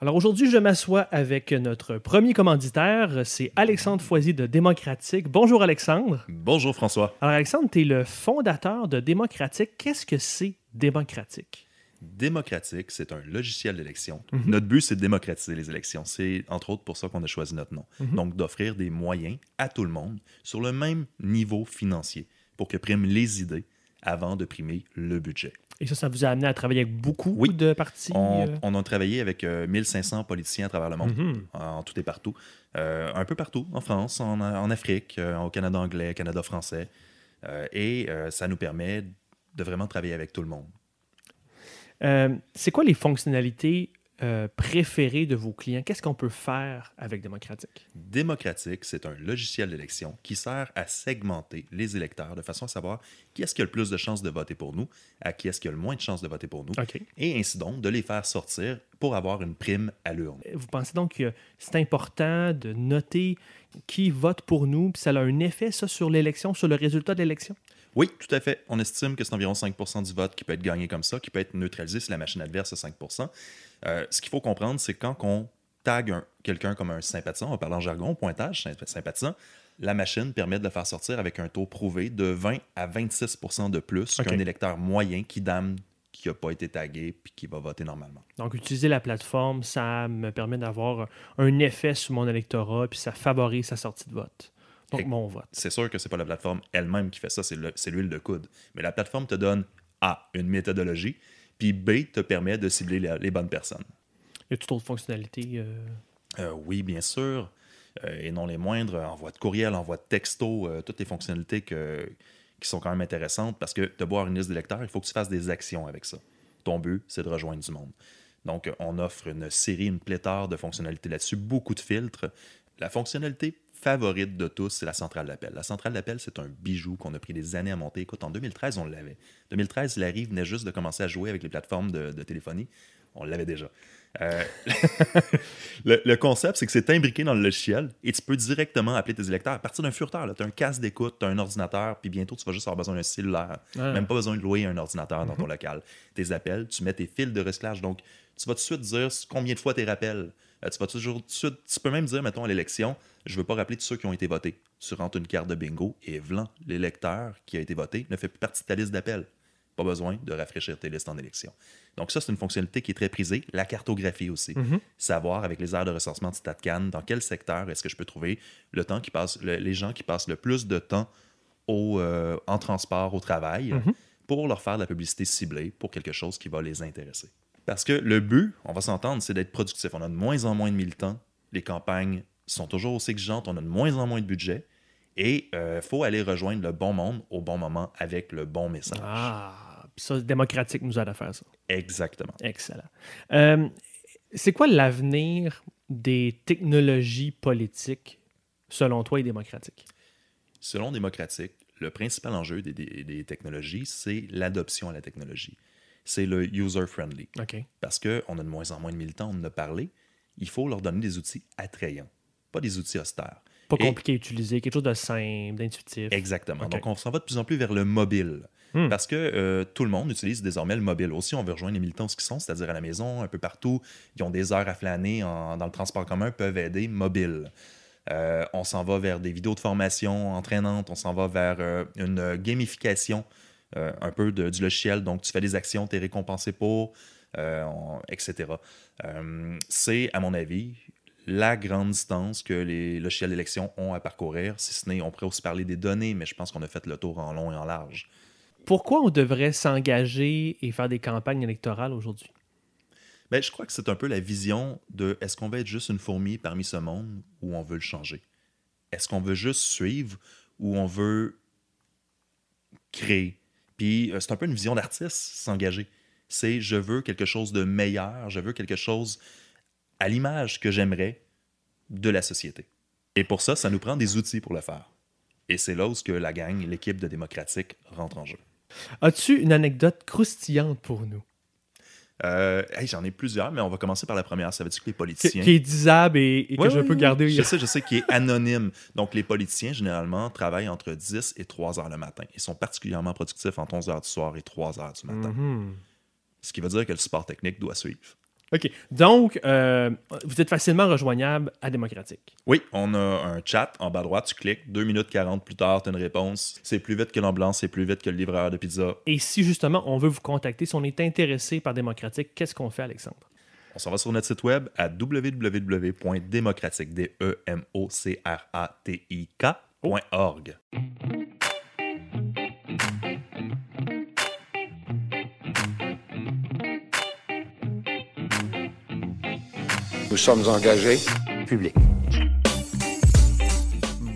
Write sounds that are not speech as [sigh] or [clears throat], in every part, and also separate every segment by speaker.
Speaker 1: Alors aujourd'hui, je m'assois avec notre premier commanditaire, c'est Alexandre Foisy de Démocratique. Bonjour Alexandre.
Speaker 2: Bonjour François.
Speaker 1: Alors Alexandre, tu es le fondateur de Démocratique. Qu'est-ce que c'est Démocratique?
Speaker 2: Démocratique, c'est un logiciel d'élection.
Speaker 1: Mhm.
Speaker 2: Notre but, c'est de démocratiser les élections. C'est entre autres pour ça qu'on a choisi notre nom.
Speaker 1: Mhm.
Speaker 2: Donc, d'offrir des moyens à tout le monde sur le même niveau financier pour que priment les idées avant de primer le budget.
Speaker 1: Et ça, ça vous a amené à travailler avec beaucoup
Speaker 2: Oui.
Speaker 1: de partis?
Speaker 2: On,
Speaker 1: euh?
Speaker 2: on a travaillé avec euh, 1500 politiciens à travers le monde,
Speaker 1: Mhm.
Speaker 2: en tout et partout. Euh, un peu partout, en France, en, en Afrique, euh, au Canada anglais, Canada français. Euh, et euh, ça nous permet de vraiment travailler avec tout le monde.
Speaker 1: Euh, c'est quoi les fonctionnalités euh, préférées de vos clients? Qu'est-ce qu'on peut faire avec Démocratique?
Speaker 2: Démocratique, c'est un logiciel d'élection qui sert à segmenter les électeurs de façon à savoir qui est-ce qui a le plus de chances de voter pour nous, à qui est-ce qui a le moins de chances de voter pour nous, et ainsi donc de les faire sortir pour avoir une prime à l'urne.
Speaker 1: Vous pensez donc que c'est important de noter qui vote pour nous, puis ça a un effet, ça, sur l'élection, sur le résultat de l'élection?
Speaker 2: Oui, tout à fait. On estime que c'est environ 5% du vote qui peut être gagné comme ça, qui peut être neutralisé si la machine adverse a 5 Euh, Ce qu'il faut comprendre, c'est quand on tag un- quelqu'un comme un sympathisant, on va parler en jargon, pointage, symp- sympathisant, la machine permet de le faire sortir avec un taux prouvé de 20 à 26% de plus qu'un électeur moyen qui dame qui n'a pas été tagué puis qui va voter normalement.
Speaker 1: Donc, utiliser la plateforme, ça me permet d'avoir un effet sur mon électorat, puis ça favorise sa sortie de vote. Donc,
Speaker 2: Et-
Speaker 1: mon vote.
Speaker 2: C'est sûr que c'est pas la plateforme elle-même qui fait ça, c'est l'huile de coude. Mais la plateforme te donne A, une méthodologie, puis B, te permet de cibler les, les bonnes personnes.
Speaker 1: Il y a toute autre fonctionnalité. euh,
Speaker 2: Euh, oui, bien sûr, euh, et non les moindres, envoi de courriel, envoi de texto, toutes les fonctionnalités que- qui sont quand même intéressantes parce que de boire une liste d'électeurs, il faut que tu fasses des actions avec ça. Ton but, c'est de rejoindre du monde. Donc, on offre une série, une pléthore de fonctionnalités là-dessus, beaucoup de filtres. La fonctionnalité favorite de tous, c'est la centrale d'appel. La centrale d'appel, c'est un bijou qu'on a pris des années à monter. Écoute, en 2013, on l'avait. 2013, Larry venait juste de commencer à jouer avec les plateformes de, de téléphonie. On l'avait déjà. Euh, [laughs] le, le concept, c'est que c'est imbriqué dans le logiciel et tu peux directement appeler tes électeurs à partir d'un furteur. Tu as un casque d'écoute, tu as un ordinateur, puis bientôt, tu vas juste avoir besoin d'un cellulaire.
Speaker 1: Ah.
Speaker 2: Même pas besoin de louer un ordinateur dans ton local. Tes appels, tu mets tes fils de recyclage. Donc, tu vas tout de suite dire combien de fois tes rappels. Euh, tu vas toujours tu peux même dire, mettons, à l'élection, je veux pas rappeler tous ceux qui ont été votés. Tu rentres une carte de bingo et vlan, l'électeur qui a été voté ne fait plus partie de ta liste d'appels. Pas besoin de rafraîchir tes listes en élection. Donc ça, c'est une fonctionnalité qui est très prisée. La cartographie aussi.
Speaker 1: Mhm.
Speaker 2: Savoir avec les aires de recensement de StatCan, dans quel secteur est-ce que je peux trouver le temps qui passe, le- les gens qui passent le plus de temps au, euh, en transport au travail
Speaker 1: Mhm.
Speaker 2: pour leur faire de la publicité ciblée pour quelque chose qui va les intéresser. Parce que le but, on va s'entendre, c'est d'être productif. On a de moins en moins de militants. Les campagnes sont toujours aussi exigeantes. On a de moins en moins de budget. Et il faut aller rejoindre le bon monde au bon moment avec le bon message.
Speaker 1: Ah, ça, démocratique nous aide à faire ça.
Speaker 2: Exactement.
Speaker 1: Excellent. Euh, c'est quoi l'avenir des technologies politiques, selon toi, et démocratiques?
Speaker 2: Selon Démocratique, le principal enjeu des, des- des technologies, c'est l'adoption à la technologie. C'est le user-friendly.
Speaker 1: OK.
Speaker 2: Parce qu'on a de moins en moins de militants, on en a parlé. Il faut leur donner des outils attrayants, pas des outils austères.
Speaker 1: Pas
Speaker 2: Et-
Speaker 1: compliqué à utiliser, quelque chose de simple, d'intuitif.
Speaker 2: Exactement. Donc, on s'en va de plus en plus vers le mobile.
Speaker 1: Hmm.
Speaker 2: Parce que euh, tout le monde utilise désormais le mobile. Aussi, on veut rejoindre les militants où ils sont, c'est-à-dire à la maison, un peu partout. Ils ont des heures à flâner en- dans le transport commun, peuvent aider mobile. Euh, on s'en va vers des vidéos de formation entraînantes. On s'en va vers euh, une gamification euh, un peu de- du logiciel. Donc, tu fais des actions, tu es récompensé pour, euh, on- etc. Euh, c'est, à mon avis, la grande distance que les logiciels d'élection ont à parcourir. Si ce n'est, on pourrait aussi parler des données, mais je pense qu'on a fait le tour en long et en large.
Speaker 1: Pourquoi on devrait s'engager et faire des campagnes électorales aujourd'hui?
Speaker 2: Ben, je crois que c'est un peu la vision de est-ce qu'on veut être juste une fourmi parmi ce monde ou on veut le changer? Est-ce qu'on veut juste suivre ou on veut créer? Puis euh, c'est un peu une vision d'artiste, s'engager. C'est je veux quelque chose de meilleur, je veux quelque chose à l'image que j'aimerais de la société. Et pour ça, ça nous prend des outils pour le faire. Et c'est là où que la gang, l'équipe de démocratique rentre en jeu.
Speaker 1: As-tu une anecdote croustillante pour nous?
Speaker 2: Euh, hey, J'en ai plusieurs, mais on va commencer par la première. Ça veut dire que les politiciens...
Speaker 1: qui est disable et, et que je peux garder.
Speaker 2: Je sais, je sais, qui est anonyme. Donc, les politiciens, généralement, travaillent entre 10 et 3 heures le matin. Ils sont particulièrement productifs entre 11 heures du soir et 3 heures du matin.
Speaker 1: Mhm.
Speaker 2: Ce qui veut dire que le support technique doit suivre.
Speaker 1: OK. Donc, euh, vous êtes facilement rejoignable à Démocratique.
Speaker 2: Oui, on a un chat en bas à droite, tu cliques, 2 minutes 40 plus tard, tu as une réponse. C'est plus vite que l'ambulance, c'est plus vite que le livreur de pizza.
Speaker 1: Et si justement on veut vous contacter, si on est intéressé par Démocratique, qu'est-ce qu'on fait, Alexandre?
Speaker 2: On s'en va sur notre site web à www.démocratique,
Speaker 3: sommes engagés.
Speaker 4: public.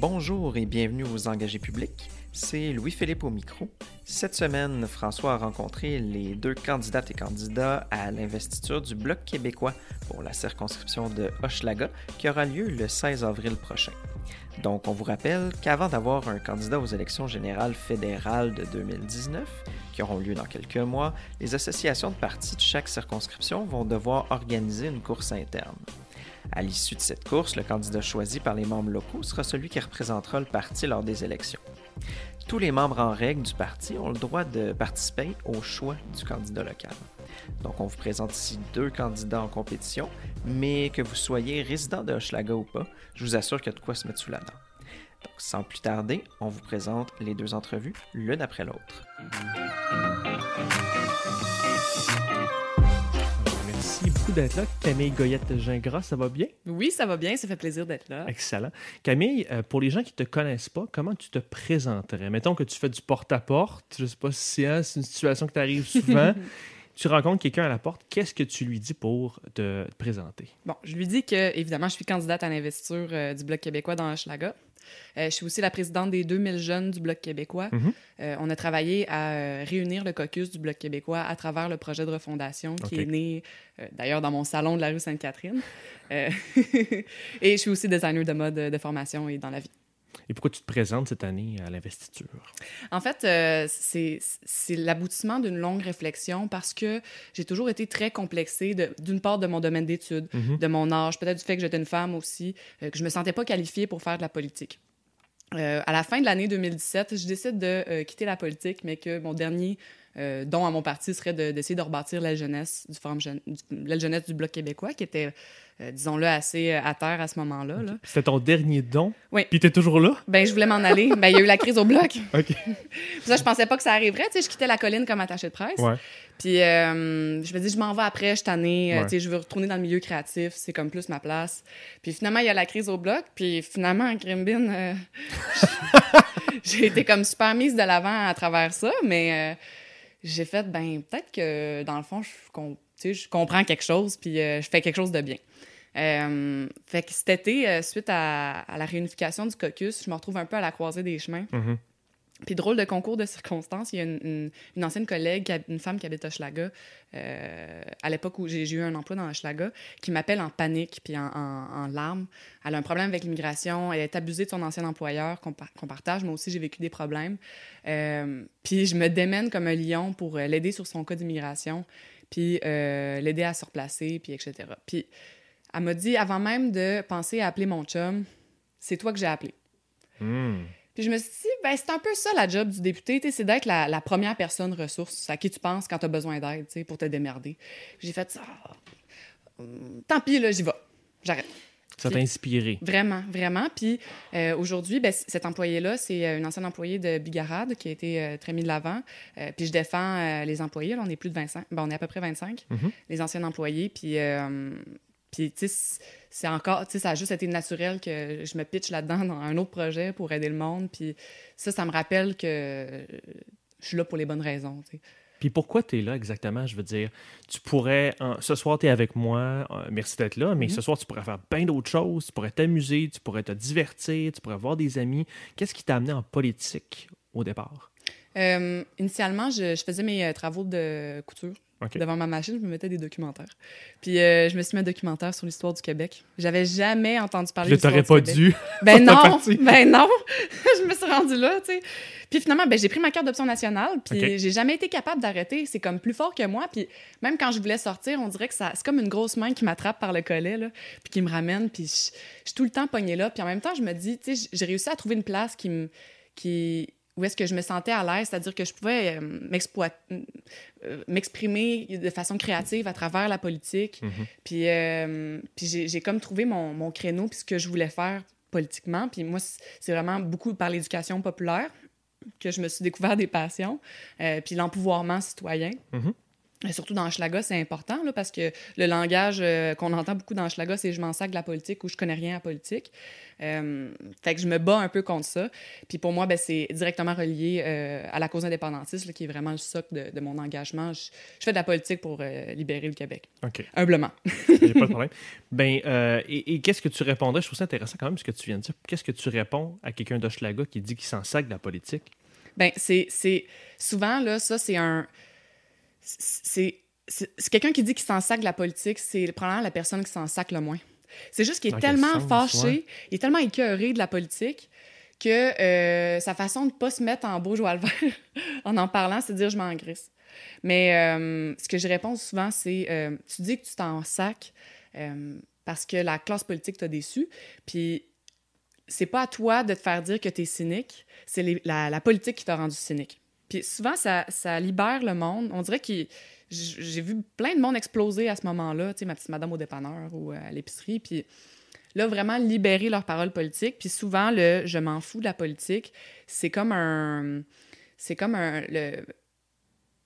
Speaker 5: Bonjour et bienvenue aux engagés publics. C'est Louis-Philippe au micro. Cette semaine, François a rencontré les deux candidates et candidats à l'investiture du Bloc québécois pour la circonscription de Hochelaga qui aura lieu le 16 avril prochain. Donc, on vous rappelle qu'avant d'avoir un candidat aux élections générales fédérales de 2019, qui auront lieu dans quelques mois, les associations de partis de chaque circonscription vont devoir organiser une course interne. À l'issue de cette course, le candidat choisi par les membres locaux sera celui qui représentera le parti lors des élections. Tous les membres en règle du parti ont le droit de participer au choix du candidat local. Donc, on vous présente ici deux candidats en compétition, mais que vous soyez résident de Hochelaga ou pas, je vous assure qu'il y a de quoi se mettre sous la dent. Donc, sans plus tarder, on vous présente les deux entrevues l'une après l'autre.
Speaker 1: Merci beaucoup d'être là. Camille Goyette-Gingras, ça va bien?
Speaker 6: Oui, ça va bien, ça fait plaisir d'être là.
Speaker 1: Excellent. Camille, euh, pour les gens qui ne te connaissent pas, comment tu te présenterais? Mettons que tu fais du porte-à-porte. Je ne sais pas si hein, c'est une situation qui t'arrive souvent. [laughs] tu rencontres quelqu'un à la porte. Qu'est-ce que tu lui dis pour te présenter?
Speaker 6: Bon, je lui dis que, évidemment, je suis candidate à l'investiture euh, du Bloc québécois dans Hochelaga. Euh, je suis aussi la présidente des 2000 jeunes du Bloc québécois.
Speaker 1: Mhm.
Speaker 6: Euh, on a travaillé à euh, réunir le caucus du Bloc québécois à travers le projet de refondation qui est né d'ailleurs dans mon salon de la rue Sainte-Catherine. [laughs] Et je suis aussi designer de mode de formation et dans la vie.
Speaker 1: Et pourquoi tu te présentes cette année à l'investiture?
Speaker 6: En fait, euh, c'est l'aboutissement d'une longue réflexion parce que j'ai toujours été très complexée, d'une part de mon domaine d'études,
Speaker 1: Mhm.
Speaker 6: de mon âge, peut-être du fait que j'étais une femme aussi, euh, que je me sentais pas qualifiée pour faire de la politique. Euh, à la fin de l'année 2017, je décide de quitter la politique, mais que mon dernier euh, don à mon parti serait de- d'essayer de, rebâtir l'aile jeunesse du Forum jeune- du- l'aile jeunesse du Bloc québécois, qui était, euh, disons-le, assez euh, à terre à ce moment-là. là.
Speaker 1: C'était ton dernier don?
Speaker 6: Oui.
Speaker 1: Puis t'es toujours là?
Speaker 6: Ben, je voulais m'en aller. Ben, il y a eu la crise au Bloc. [laughs]
Speaker 1: OK.
Speaker 6: Ça, je pensais pas que ça arriverait. Tu sais, je quittais la colline comme attachée de presse.
Speaker 1: Ouais.
Speaker 6: Puis euh, je me dis, je m'en vais après, je
Speaker 1: Ouais.
Speaker 6: tu sais, je veux retourner dans le milieu créatif. C'est comme plus ma place. Puis finalement, il y a la crise au bloc. Puis finalement, en Grimbin, [laughs] j'ai été comme super mise de l'avant à travers ça. Mais j'ai fait, ben, peut-être que dans le fond, je, com- je comprends quelque chose. Puis euh, je fais quelque chose de bien. Euh, fait que cet été, euh, suite à, la réunification du caucus, je me retrouve un peu à la croisée des chemins.
Speaker 1: Mhm.
Speaker 6: Puis drôle de concours de circonstances, il y a une, ancienne collègue, une femme qui habite à Hochelaga, euh, à l'époque où j'ai eu un emploi dans Hochelaga, qui m'appelle en panique puis en, larmes. Elle a un problème avec l'immigration, elle est abusée de son ancien employeur qu'on par- qu'on partage. Moi aussi, j'ai vécu des problèmes. Euh, puis je me démène comme un lion pour euh, l'aider sur son cas d'immigration, puis l'aider à se replacer, puis etc. Puis elle m'a dit, avant même de penser à appeler mon chum, c'est toi que j'ai appelé.
Speaker 1: Hmm.
Speaker 6: Puis je me suis dit, ben, c'est un peu ça la job du député, c'est d'être la, la première personne ressource à qui tu penses quand tu as besoin d'aide, pour te démerder. J'ai fait ça. Hum, Tant pis, là, j'y vais. J'arrête.
Speaker 1: Ça t'a inspiré.
Speaker 6: Vraiment, vraiment. Puis euh, aujourd'hui, ben, cet employé-là, c'est euh, une ancienne employée de Bigarade qui a été euh, très mis de l'avant. Puis je défends les employés. Là, on est plus de 25. Ben, on est à peu près 25,
Speaker 1: Mhm.
Speaker 6: les anciens employés. Puis, puis tu sais, c'est encore, tu sais, ça a juste été naturel que je me pitche là-dedans dans un autre projet pour aider le monde. Puis ça, ça me rappelle que je suis là pour les bonnes raisons. tu sais.
Speaker 1: Puis pourquoi tu es là exactement? Je veux dire, tu pourrais. ce soir, tu es avec moi. euh, merci d'être là. Mais
Speaker 6: Mhm.
Speaker 1: ce soir, tu pourrais faire plein d'autres choses. Tu pourrais t'amuser. Tu pourrais te divertir. Tu pourrais voir des amis. Qu'est-ce qui t'a amené en politique au départ?
Speaker 6: Euh, initialement, je, je faisais mes euh, travaux de couture. Devant ma machine, je me mettais des documentaires. Puis euh, je me suis mis un documentaire sur l'histoire du Québec. J'avais jamais entendu parler
Speaker 1: Je
Speaker 6: de l'histoire
Speaker 1: t'aurais
Speaker 6: du
Speaker 1: pas
Speaker 6: Québec.
Speaker 1: dû. [laughs]
Speaker 6: Ben
Speaker 1: T'as
Speaker 6: non, [laughs] ben non. [laughs] je me suis rendue là, tu sais. Puis finalement, ben, j'ai pris ma carte d'option nationale, puis
Speaker 1: OK.
Speaker 6: j'ai jamais été capable d'arrêter. C'est comme plus fort que moi. Puis même quand je voulais sortir, on dirait que ça, c'est comme une grosse main qui m'attrape par le collet, là, puis qui me ramène. Puis je, je suis tout le temps pognée là. Puis en même temps, je me dis, tu sais, j'ai réussi à trouver une place qui me, qui où est-ce que je me sentais à l'aise, c'est-à-dire que je pouvais euh, euh, m'exprimer de façon créative à travers la politique.
Speaker 1: Mhm.
Speaker 6: Puis, euh, puis j'ai, comme trouvé mon, mon créneau, puis ce que je voulais faire politiquement. Puis moi, c'est vraiment beaucoup par l'éducation populaire que je me suis découvert des passions, puis l'empouvoirment citoyen.
Speaker 1: Mhm.
Speaker 6: Surtout dans Schlaga, c'est important là, parce que le langage euh, qu'on entend beaucoup dans Schlaga, c'est je m'en sac de la politique ou je connais rien à la politique. Euh, fait que je me bats un peu contre ça. Puis pour moi, ben, c'est directement relié euh, à la cause indépendantiste, là, qui est vraiment le socle de, de mon engagement. Je, je fais de la politique pour libérer le Québec.
Speaker 1: OK.
Speaker 6: Humblement.
Speaker 1: J'ai pas de [laughs] problème. Ben, et, et qu'est-ce que tu répondrais? Je trouve ça intéressant quand même ce que tu viens de dire. Qu'est-ce que tu réponds à quelqu'un d'Hochelaga qui dit qu'il s'en sac de la politique?
Speaker 6: Ben, c'est, c'est souvent, là, ça, c'est un. C'est, quelqu'un qui dit qu'il s'en sac de la politique, c'est probablement la personne qui s'en sac le moins. C'est juste qu'il est tellement
Speaker 1: sens,
Speaker 6: fâché,
Speaker 1: ouais?
Speaker 6: il est tellement écœuré de la politique que euh, sa façon de pas se mettre en beau joie le vert [laughs] en en parlant, c'est de dire je m'en grisse. Mais euh, ce que je réponds souvent, c'est euh, tu dis que tu t'en euh, parce que la classe politique t'a déçu, puis c'est pas à toi de te faire dire que tu es cynique, c'est la politique qui t'a rendu cynique. Puis souvent, ça, ça libère le monde. On dirait que j'ai vu plein de monde exploser à ce moment-là, tu sais, ma petite madame au dépanneur ou à l'épicerie, puis là, vraiment libérer leurs paroles politiques. Puis souvent, le « je m'en fous de la politique », c'est comme un... C'est comme un... le-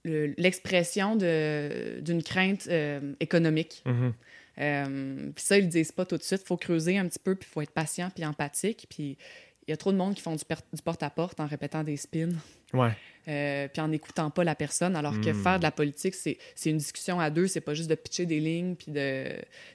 Speaker 6: le- l'expression de- d'une crainte euh, économique.
Speaker 1: Mhm.
Speaker 6: Euh, puis ça, ils le disent pas tout de suite. Il faut creuser un petit peu, puis il faut être patient, puis empathique. Puis il y a trop de monde qui font du, per- du porte-à-porte en répétant des spins,
Speaker 1: Ouais.
Speaker 6: Euh, puis en n'écoutant pas la personne. Alors que
Speaker 1: Mm.
Speaker 6: faire de la politique, c'est une discussion à deux. C'est pas juste de pitcher des lignes, puis de...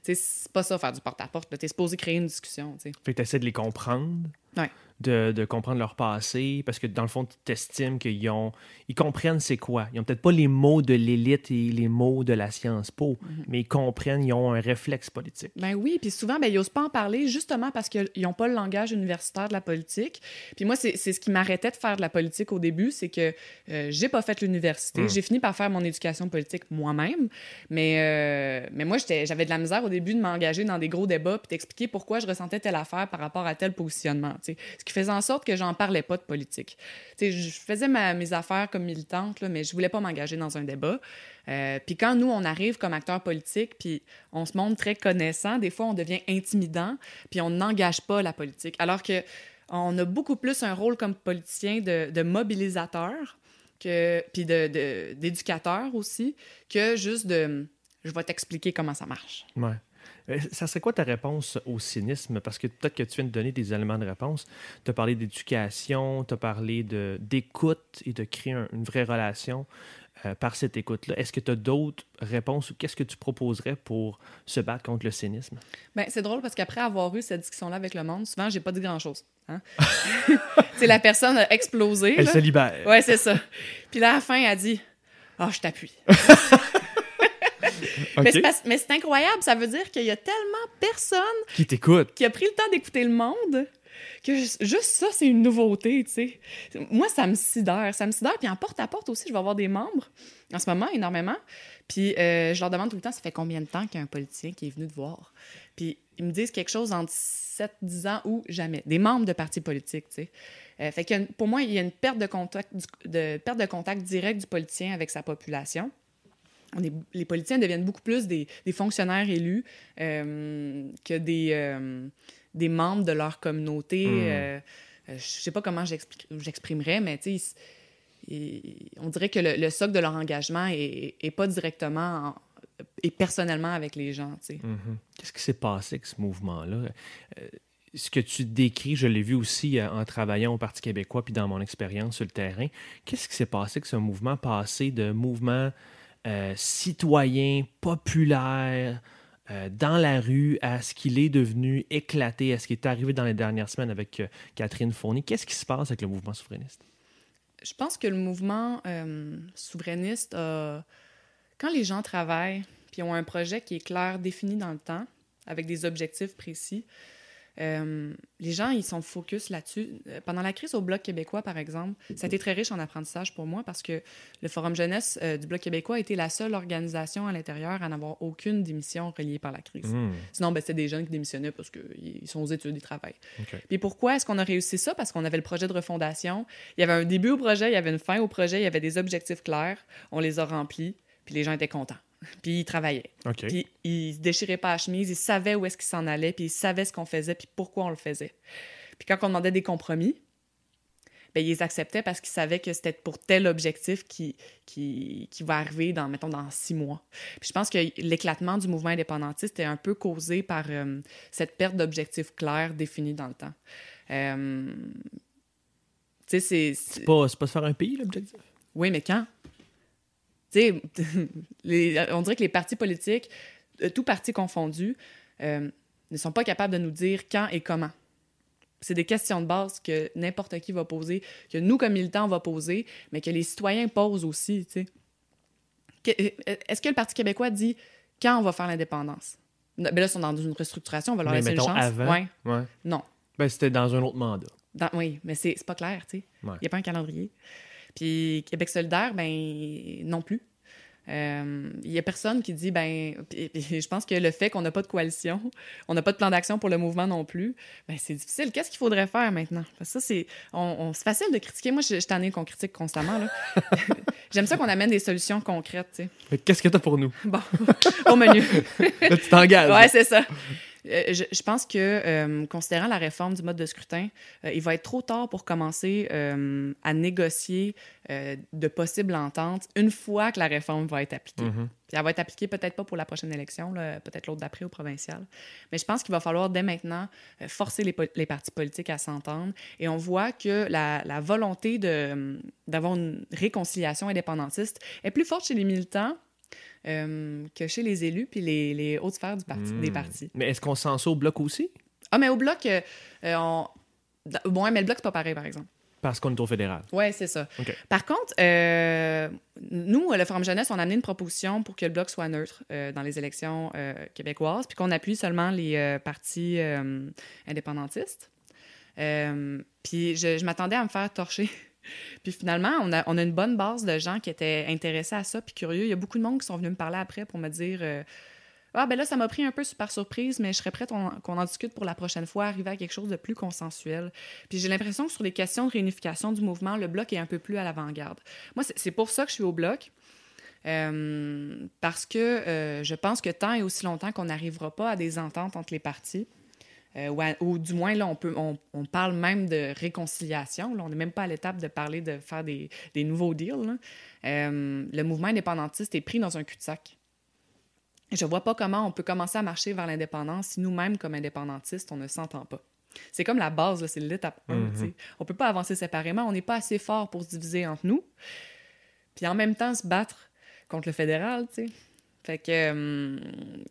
Speaker 6: Tu sais, c'est pas ça, faire du porte-à-porte. Tu es supposé créer une discussion, tu sais.
Speaker 1: Fait que tu essaies de les comprendre.
Speaker 6: Ouais.
Speaker 1: De, de comprendre leur passé, parce que dans le fond, tu t'estimes qu'ils ont, ils comprennent c'est quoi. Ils ont peut-être pas les mots de l'élite et les mots de la science po,
Speaker 6: Mhm.
Speaker 1: mais ils comprennent, ils ont un réflexe politique.
Speaker 6: Ben oui, puis souvent, ben, ils n'osent pas en parler justement parce qu'ils n'ont pas le langage universitaire de la politique. Puis moi, c'est c'est ce qui m'arrêtait de faire de la politique au début, c'est que euh, j'ai pas fait l'université.
Speaker 1: Mm.
Speaker 6: J'ai fini par faire mon éducation politique moi-même. Mais, euh, mais moi, j'avais de la misère au début de m'engager dans des gros débats puis d'expliquer pourquoi je ressentais telle affaire par rapport à tel positionnement. Ce qui faisait en sorte que j'en parlais pas de politique. Je faisais ma- mes affaires comme militante, là, mais je voulais pas m'engager dans un débat. Euh, puis quand nous, on arrive comme acteurs politiques, puis on se montre très connaissant, des fois, on devient intimidant, puis on n'engage pas la politique. Alors que on a beaucoup plus un rôle comme politicien de, de mobilisateur, que, puis de- de- d'éducateur aussi, que juste de je vais t'expliquer comment ça marche.
Speaker 1: Ouais. Euh, Ça serait quoi ta réponse au cynisme? Parce que peut-être que tu viens de donner des éléments de réponse. Tu as parlé d'éducation, tu as parlé de- d'écoute et de créer un- une vraie relation euh, par cette écoute-là. Est-ce que tu as d'autres réponses ou qu'est-ce que tu proposerais pour se battre contre le cynisme?
Speaker 6: Ben, c'est drôle parce qu'après avoir eu cette discussion-là avec le monde, souvent, j'ai pas dit grand-chose. Hein? [laughs] c'est la personne a explosé.
Speaker 1: Elle
Speaker 6: là.
Speaker 1: se libère.
Speaker 6: Ouais, c'est ça. Puis là, à la fin, elle dit Ah, je t'appuie. [laughs] Mais c'est incroyable. Ça veut dire qu'il y a tellement personne
Speaker 1: Qui t'écoute?
Speaker 6: qui a pris le temps d'écouter le monde que ju- juste ça, c'est une nouveauté, tu sais. Moi, ça me sidère. Ça me sidère. Puis en porte-à-porte aussi, je vais avoir des membres en ce moment, énormément. Puis euh, je leur demande tout le temps, ça fait combien de temps qu'il y a un politicien qui est venu te voir? Puis ils me disent quelque chose entre 7, 10 ans ou jamais. Des membres de partis politiques, tu sais. Euh, fait que pour moi, il y a une perte de contact, de, perte de contact direct du politicien avec sa population. On est- les politiciens deviennent beaucoup plus des, des fonctionnaires élus euh, que des, euh, des membres de leur communauté. Euh, je sais pas comment j'exprimerais, mais tu sais, on dirait que le, le socle de leur engagement est, est pas directement en- et personnellement avec les gens. sais.
Speaker 1: Mhm. Qu'est-ce qui s'est passé avec ce mouvement-là? Euh, ce que tu décris, je l'ai vu aussi euh, en travaillant au Parti québécois puis dans mon expérience sur le terrain. Qu'est-ce qui s'est passé avec ce mouvement passé de mouvement euh, citoyen, populaire, dans la rue, à ce qu'il est devenu éclaté, à ce qui est arrivé dans les dernières semaines avec Catherine Fournier? Qu'est-ce qui se passe avec le mouvement souverainiste?
Speaker 6: Je pense que le mouvement souverainiste a- Quand les gens travaillent puis ont un projet qui est clair, défini dans le temps, avec des objectifs précis, euh, les gens, ils sont focus là-dessus. Euh, Pendant la crise au Bloc québécois, par exemple, ça a été très riche en apprentissage pour moi parce que le Forum jeunesse euh, du Bloc québécois a été la seule organisation à l'intérieur à n'avoir aucune démission reliée par la crise.
Speaker 1: Hmm.
Speaker 6: Sinon, ben, c'était des jeunes qui démissionnaient parce qu'ils sont aux études, ils travaillent.
Speaker 1: OK.
Speaker 6: Puis pourquoi est-ce qu'on a réussi ça? Parce qu'on avait le projet de refondation. Il y avait un début au projet, il y avait une fin au projet, il y avait des objectifs clairs. On les a remplis, puis les gens étaient contents. [laughs] Puis ils travaillaient. Puis ils se déchiraient pas la chemise, ils savaient où est-ce qu'ils s'en allaient, puis ils savaient ce qu'on faisait, puis pourquoi on le faisait. Puis quand on demandait des compromis, ben, ils les acceptaient parce qu'ils savaient que c'était pour tel objectif qui, qui, qui va arriver dans, mettons, dans six mois. Puis je pense que l'éclatement du mouvement indépendantiste est un peu causé par euh, cette perte d'objectifs clairs définis dans le temps. Euh, tu sais, c'est-
Speaker 1: pas, c'est pas se faire un pays, l'objectif?
Speaker 6: Oui, mais quand? Tu sais, [laughs] les- on dirait que les partis politiques, euh, tous partis confondus, euh, ne sont pas capables de nous dire quand et comment. C'est des questions de base que n'importe qui va poser, que nous, comme militants, on va poser, mais que les citoyens posent aussi, euh, Est-ce que le Parti québécois dit quand on va faire l'indépendance? Ben là, ils sont dans une restructuration, on va leur
Speaker 1: Mais
Speaker 6: laisser une chance.
Speaker 1: avant.
Speaker 6: Ouais.
Speaker 1: Ouais.
Speaker 6: Non.
Speaker 1: Ben, c'était dans un autre mandat.
Speaker 6: Dans- oui, mais c'est c'est pas clair, tu sais. Il
Speaker 1: Ouais.
Speaker 6: n'y a pas un calendrier. Puis Québec solidaire, ben non plus. Euh, Il y a personne qui dit, ben, je pense que le fait qu'on n'a pas de coalition, [laughs] on n'a pas de plan d'action pour le mouvement non plus, ben c'est difficile. Qu'est-ce qu'il faudrait faire maintenant? Ça, c'est on, on- c'est facile de critiquer. Moi, je, je suis tannée qu'on critique constamment. là. [laughs] J'aime ça qu'on amène des solutions concrètes, tu
Speaker 1: que Qu'est-ce que t'as pour nous?
Speaker 6: Bon, [laughs] au menu.
Speaker 1: Là, tu t'engages.
Speaker 6: Ouais, c'est ça. Euh, je, je pense que, euh, considérant la réforme du mode de scrutin, euh, il va être trop tard pour commencer euh, à négocier de possibles ententes une fois que la réforme va être appliquée. Puis elle va être appliquée peut-être pas pour la prochaine élection, peut-être l'autre d'après au provincial. Mais je pense qu'il va falloir dès maintenant forcer les, po- les partis politiques à s'entendre. Et on voit que la, la volonté d'avoir une réconciliation indépendantiste est plus forte chez les militants euh, que chez les élus puis les, les hautes sphères du parti, des
Speaker 1: Hmm.
Speaker 6: partis.
Speaker 1: Mais est-ce qu'on sent ça au bloc aussi?
Speaker 6: Ah, mais au bloc, euh, euh, on... Bon, mais le bloc, c'est pas pareil, par exemple.
Speaker 1: Parce qu'on est au fédéral.
Speaker 6: Oui, c'est ça. Par contre, euh, nous, le Forum Jeunesse, on a amené une proposition pour que le Bloc soit neutre euh, dans les élections euh, québécoises, puis qu'on appuie seulement les partis indépendantistes. Puis je, je m'attendais à me faire torcher. [laughs] puis finalement, on a, on une bonne base de gens qui étaient intéressés à ça, puis curieux. Il y a beaucoup de monde qui sont venus me parler après pour me dire euh, Ah, ben là, ça m'a pris un peu par surprise, mais je serais prête on- qu'on en discute pour la prochaine fois, arriver à quelque chose de plus consensuel. Puis j'ai l'impression que sur les questions de réunification du mouvement, le bloc est un peu plus à l'avant-garde. Moi, c'est- c'est pour ça que je suis au bloc. euh, parce que euh, je pense que tant et aussi longtemps qu'on n'arrivera pas à des ententes entre les partis, euh, ou, à- ou du moins, là, on, peut, on, on parle même de réconciliation. Là, on n'est même pas à l'étape de parler de faire des, des nouveaux deals. là. Euh, le mouvement indépendantiste est pris dans un cul-de-sac. Je vois pas comment on peut commencer à marcher vers l'indépendance si nous-mêmes, comme indépendantistes, on ne s'entend pas. C'est comme la base, c'est l'étape 1.
Speaker 1: Mhm.
Speaker 6: On peut pas avancer séparément, on n'est pas assez fort pour se diviser entre nous, puis en même temps se battre contre le fédéral, tu sais. Fait que hum,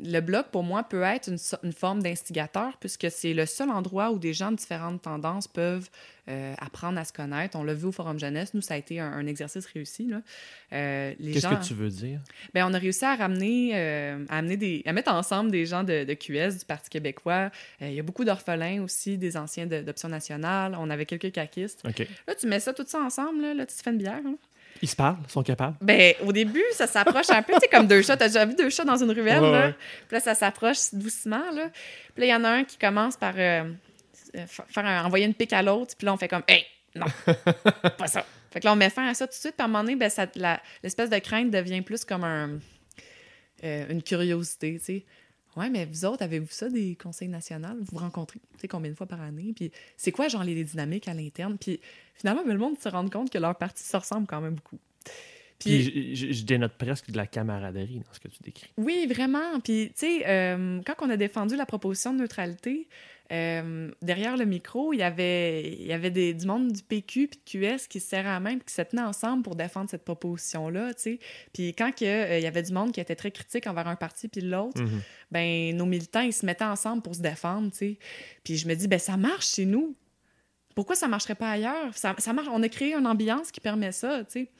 Speaker 6: le bloc, pour moi, peut être une, une forme d'instigateur, puisque c'est le seul endroit où des gens de différentes tendances peuvent euh, apprendre à se connaître. On l'a vu au Forum Jeunesse. Nous, ça a été un, un exercice réussi. Là. Euh, les
Speaker 1: Qu'est-ce
Speaker 6: gens,
Speaker 1: que tu veux dire?
Speaker 6: ben, on a réussi à ramener, euh, à, amener des, à mettre ensemble des gens de, de QS, du Parti québécois. Euh, Il y a beaucoup d'orphelins aussi, des anciens de- d'Option nationale. On avait quelques caquistes. Là, tu mets ça tout ça ensemble, là, là tu te fais une bière. là.
Speaker 1: Ils se parlent, ils sont capables.
Speaker 6: Ben, au début, ça s'approche un peu, tu sais, comme deux chats. T'as déjà vu deux chats dans une ruelle,
Speaker 1: Ouais,
Speaker 6: là?
Speaker 1: ouais.
Speaker 6: Puis là, ça s'approche doucement, là. Puis là, il y en a un qui commence par euh, fa- faire un- envoyer une pique à l'autre. Puis là, on fait comme, hey, non, [laughs] pas ça. Fait que là, on met fin à ça tout de suite. Puis à un moment donné, ben, l'espèce de crainte devient plus comme un, euh, une curiosité, tu sais. Ouais, mais vous autres, avez-vous ça des conseils nationaux? Vous vous rencontrez, tu sais, combien de fois par année? Puis c'est quoi, genre, les, dynamiques à l'interne? Puis finalement, ben, le monde se rend compte que leur parti se ressemble quand même beaucoup.
Speaker 1: Puis, je, je- je dénote presque de la camaraderie dans ce que tu décris.
Speaker 6: Oui, vraiment. Puis, tu sais, euh, quand on a défendu la proposition de neutralité, euh, derrière le micro, il y avait, il y avait des, du monde du PQ puis de QS qui se serraient à la main qui se tenaient ensemble pour défendre cette proposition-là, tu sais. Puis quand que, euh, il y avait du monde qui était très critique envers un parti puis l'autre,
Speaker 1: Mhm.
Speaker 6: ben nos militants, ils se mettaient ensemble pour se défendre, tu sais. Puis je me dis, ben ça marche chez nous. Pourquoi ça marcherait pas ailleurs? Ça, ça marche. On a créé une ambiance qui permet ça, tu sais.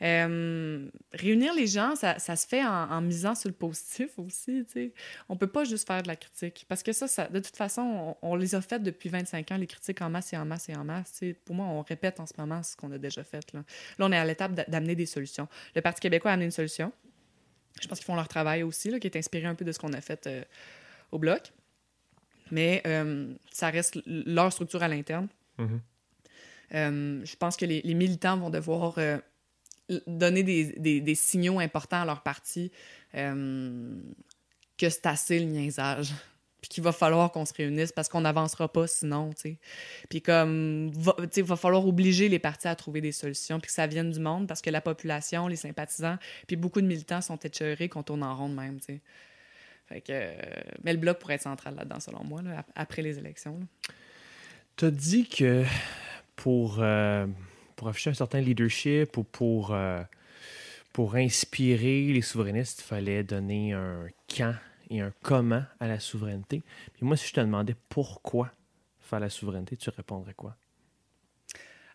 Speaker 6: Euh, réunir les gens, ça, ça se fait en, en misant sur le positif aussi. tu sais. On peut pas juste faire de la critique. Parce que ça, ça de toute façon, on, on les a faites depuis 25 ans, les critiques en masse et en masse et en masse. Pour moi, on répète en ce moment ce qu'on a déjà fait. Là. là, on est à l'étape d'a- d'amener des solutions. Le Parti québécois a amené une solution. Je pense qu'ils font leur travail aussi, là, qui est inspiré un peu de ce qu'on a fait euh, au Bloc. Mais euh, ça reste leur structure à l'interne.
Speaker 1: Mhm.
Speaker 6: Euh, je pense que les, les militants vont devoir donner des, des- signaux importants à leur parti euh, que c'est assez le niaisage. [laughs] Puis qu'il va falloir qu'on se réunisse parce qu'on n'avancera pas sinon, tu sais. Puis comme, va, sais, va falloir obliger les partis à trouver des solutions puis que ça vienne du monde parce que la population, les sympathisants, puis beaucoup de militants sont écœurés qu'on tourne en rond même, tu sais. Fait que... euh, mais le bloc pourrait être central là-dedans, selon moi, après les élections.
Speaker 1: Tu as dit que pour, euh, pour afficher un certain leadership ou pour, euh, pour inspirer les souverainistes, il fallait donner un quand et un comment à la souveraineté. Puis moi, si je te demandais pourquoi faire la souveraineté, tu répondrais quoi?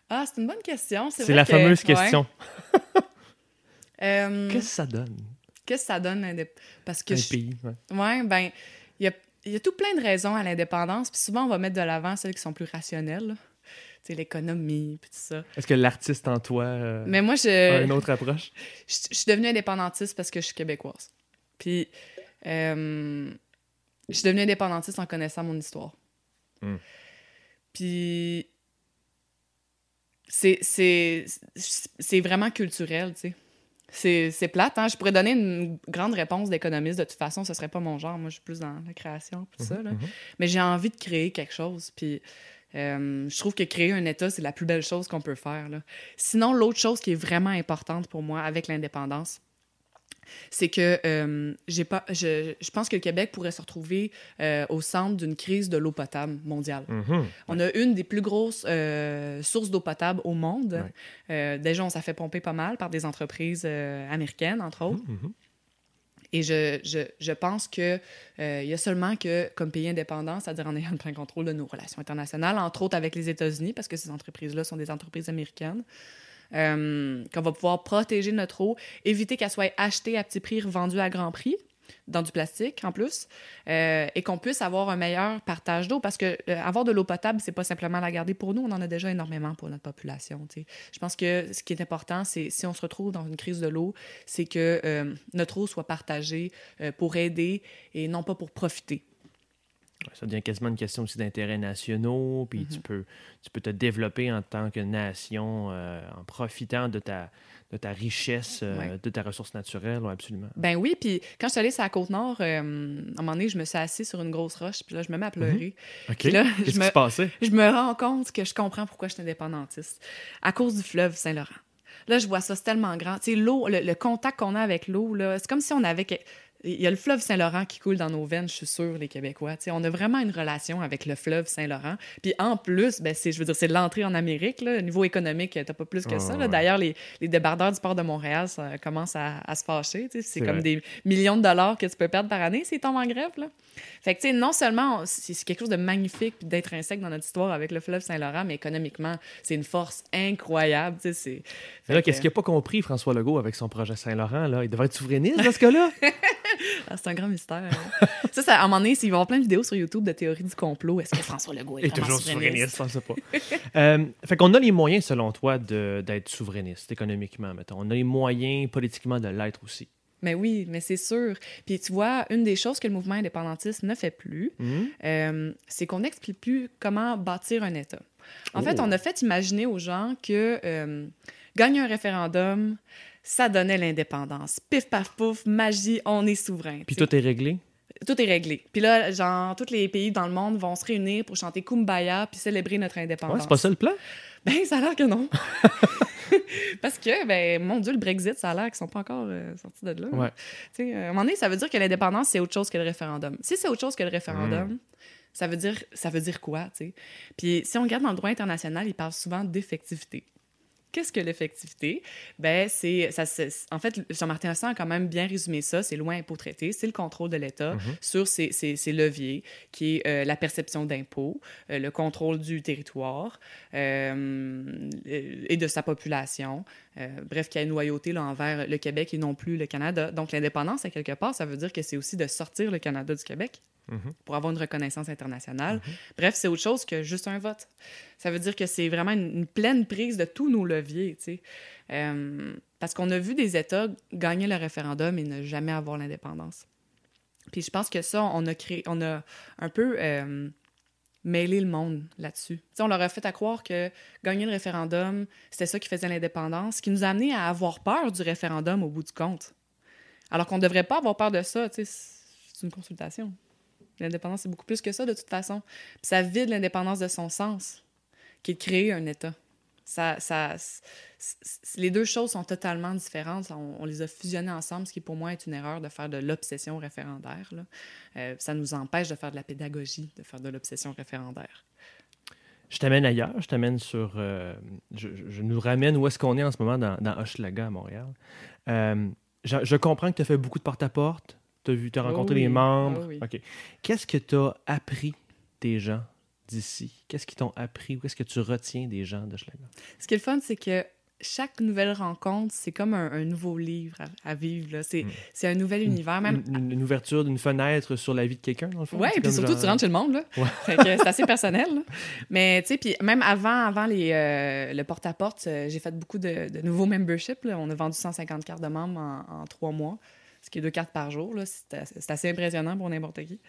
Speaker 6: Ah, c'est une bonne question.
Speaker 1: C'est la
Speaker 6: que-
Speaker 1: fameuse
Speaker 6: ouais.
Speaker 1: question. [laughs]
Speaker 6: Euh,
Speaker 1: Qu'est-ce que ça donne,
Speaker 6: Qu'est-ce que ça donne Parce que
Speaker 1: un
Speaker 6: je-
Speaker 1: pays? ouais.
Speaker 6: ouais, ben il y a, il y a tout plein de raisons à l'indépendance, puis souvent on va mettre de l'avant celles qui sont plus rationnelles. L'économie, puis tout ça.
Speaker 1: Est-ce que l'artiste en toi euh,
Speaker 6: Mais moi,
Speaker 1: a
Speaker 6: je,
Speaker 1: une autre approche? [laughs]
Speaker 6: je, je suis devenue indépendantiste parce que je suis québécoise. Puis, euh, je suis devenue indépendantiste en connaissant mon histoire.
Speaker 1: Hmm.
Speaker 6: Puis, c'est- vraiment culturel, tu sais. C'est plate, hein? Je pourrais donner une grande réponse d'économiste. De toute façon, ce serait pas mon genre. Moi, je suis plus dans la création, tout ça, là.
Speaker 1: mhm.
Speaker 6: Mais j'ai envie de créer quelque chose. Puis euh, je trouve que créer un État, c'est la plus belle chose qu'on peut faire. là. Sinon, l'autre chose qui est vraiment importante pour moi avec l'indépendance, c'est que euh, j'ai pas, je, je pense que le Québec pourrait se retrouver euh, au centre d'une crise de l'eau potable mondiale.
Speaker 1: Mhm.
Speaker 6: On a une des plus grosses euh, sources d'eau potable au monde.
Speaker 1: Ouais.
Speaker 6: Déjà, on s'est fait pomper pas mal par des entreprises américaines, entre autres.
Speaker 1: Mhm.
Speaker 6: Et je, pense que euh, y a seulement que, comme pays indépendant, c'est-à-dire en ayant le plein contrôle de nos relations internationales, entre autres avec les États-Unis, parce que ces entreprises-là sont des entreprises américaines, euh, qu'on va pouvoir protéger notre eau, éviter qu'elle soit achetée à petit prix, revendue à grand prix, dans du plastique en plus, euh, et qu'on puisse avoir un meilleur partage d'eau, parce que euh, avoir de l'eau potable, c'est pas simplement la garder pour nous, on en a déjà énormément pour notre population. tu sais. Je pense que ce qui est important, c'est si on se retrouve dans une crise de l'eau, c'est que euh, notre eau soit partagée pour aider et non pas pour profiter.
Speaker 1: Ça devient quasiment une question aussi d'intérêts nationaux, puis
Speaker 6: Mhm.
Speaker 1: tu, peux, tu peux te développer en tant que nation euh, en profitant de ta, de ta richesse, euh,
Speaker 6: Ouais.
Speaker 1: de ta ressource naturelle, ouais, absolument.
Speaker 6: Ben oui, puis quand je suis allée sur la Côte-Nord, euh, à un moment donné, je me suis assise sur une grosse roche, puis là, je me mets à pleurer.
Speaker 1: OK.
Speaker 6: Puis là,
Speaker 1: Qu'est-ce
Speaker 6: je
Speaker 1: qui
Speaker 6: me-
Speaker 1: se passait?
Speaker 6: je me rends compte que je comprends pourquoi je suis indépendantiste. À cause du fleuve Saint-Laurent. Là, je vois ça, c'est tellement grand. Tu sais, l'eau, le, le contact qu'on a avec l'eau, c'est comme si on avait... que- Il y a le fleuve Saint-Laurent qui coule dans nos veines, je suis sûre, les Québécois. Tu sais, on a vraiment une relation avec le fleuve Saint-Laurent. Puis en plus, ben, c'est, je veux dire, c'est de l'entrée en Amérique. Là. Au niveau économique, t'as pas plus que ça.
Speaker 1: ouais.
Speaker 6: D'ailleurs, les, les débardeurs du port de Montréal ça commencent à, à se fâcher. C'est, comme
Speaker 1: vrai.
Speaker 6: des millions de dollars que tu peux perdre par année s'ils tombent en grève. Là. Fait que, non seulement c'est quelque chose de magnifique puis d'intrinsèque dans notre histoire avec le fleuve Saint-Laurent, mais économiquement, c'est une force incroyable. c'est-
Speaker 1: là, qu'est-ce
Speaker 6: que-
Speaker 1: qu'il n'a pas compris, François Legault, avec son projet Saint-Laurent? Là? Il devrait être souverainiste dans ce cas-là? [laughs] [laughs]
Speaker 6: Ah, c'est un grand mystère. hein. ça, ça, à un moment donné, il va y avoir plein de vidéos sur YouTube de théories du complot. Est-ce que François Legault est, vraiment
Speaker 1: toujours
Speaker 6: souverainiste?
Speaker 1: on ne sait pas. [laughs] Euh, fait qu'on a les moyens, selon toi, d'être souverainiste économiquement, mettons. On a les moyens politiquement de l'être aussi.
Speaker 6: Mais oui, mais c'est sûr. Puis tu vois, une des choses que le mouvement indépendantiste ne fait plus,
Speaker 1: Mhm.
Speaker 6: euh, c'est qu'on n'explique plus comment bâtir un État. En
Speaker 1: Oh.
Speaker 6: fait, on a fait imaginer aux gens que euh, gagner un référendum, ça donnait l'indépendance. Pif, paf, pouf, magie, on est souverain.
Speaker 1: Puis tout est réglé?
Speaker 6: tout est réglé. Puis là, genre, tous les pays dans le monde vont se réunir pour chanter Kumbaya puis célébrer notre
Speaker 1: Ouais,
Speaker 6: indépendance.
Speaker 1: c'est pas ça le plan?
Speaker 6: Ben, ça a l'air que non. [laughs] [laughs] Parce que, ben, mon Dieu, le Brexit, ça a l'air qu'ils sont pas encore euh, sortis de là.
Speaker 1: Ouais.
Speaker 6: Tu sais, euh, à un moment donné, ça veut dire que l'indépendance, c'est autre chose que le référendum. Si c'est autre chose que le référendum,
Speaker 1: Mm.
Speaker 6: ça, veut dire, ça veut dire quoi, tu sais? Puis si on regarde dans le droit international, il parle souvent d'effectivité. Qu'est-ce que l'effectivité? Ben, c'est, ça, en fait, Jean-Martin Hassan a quand même bien résumé ça. C'est loin impôt traité. C'est le contrôle de l'État
Speaker 1: Mhm.
Speaker 6: sur ses, ses- ses leviers, qui est euh, la perception d'impôts, euh, le contrôle du territoire euh, et de sa population. Bref, qui a une loyauté là, envers le Québec et non plus le Canada. Donc, l'indépendance, à quelque part, ça veut dire que c'est aussi de sortir le Canada du Québec
Speaker 1: Mhm.
Speaker 6: pour avoir une reconnaissance internationale. Bref, c'est autre chose que juste un vote. Ça veut dire que c'est vraiment une, une pleine prise de tous nos leviers, tu sais. Euh, parce qu'on a vu des États gagner le référendum et ne jamais avoir l'indépendance. Puis je pense que ça, on a créé, on a un peu euh, mêlé le monde là-dessus. On leur a fait à croire que gagner le référendum, c'était ça qui faisait l'indépendance, ce qui nous a amené à avoir peur du référendum au bout du compte. Alors qu'on ne devrait pas avoir peur de ça, tu sais, c'est une consultation. L'indépendance, c'est beaucoup plus que ça, de toute façon. Puis ça vide l'indépendance de son sens, qui est de créer un État. Ça, ça, les deux choses sont totalement différentes. On, les a fusionnées ensemble, ce qui pour moi est une erreur de faire de l'obsession référendaire. Euh, ça nous empêche de faire de la pédagogie, de faire de l'obsession référendaire.
Speaker 1: Je t'amène ailleurs, je t'amène sur. euh, je nous ramène où est-ce qu'on est en ce moment dans, dans Hochelaga à Montréal. Euh, je, je comprends que tu as fait beaucoup de porte-à-porte, tu as, vu, t'as
Speaker 6: Oh
Speaker 1: rencontré
Speaker 6: oui,
Speaker 1: les membres.
Speaker 6: oh oui.
Speaker 1: OK. Qu'est-ce que tu as appris des gens d'ici? Qu'est-ce qu'ils t'ont appris ou qu'est-ce que tu retiens des gens d'Hochelaga?
Speaker 6: Ce qui est le fun, c'est que chaque nouvelle rencontre, c'est comme un, un nouveau livre à, à vivre. là. C'est
Speaker 1: Mm.
Speaker 6: un nouvel univers. Même
Speaker 1: Une, ouverture d'une fenêtre sur la vie de quelqu'un, dans le fond? C'est
Speaker 6: puis surtout,
Speaker 1: genre-
Speaker 6: tu rentres chez le monde, là.
Speaker 1: Ouais. [laughs]
Speaker 6: C'est assez personnel, là. Mais, tu sais, puis même avant, avant les, euh, le porte-à-porte, euh, j'ai fait beaucoup de, de nouveaux memberships, là. On a vendu 150 cartes de membres en, en trois mois, ce qui est deux cartes par jour, là. C'est assez- impressionnant pour n'importe qui.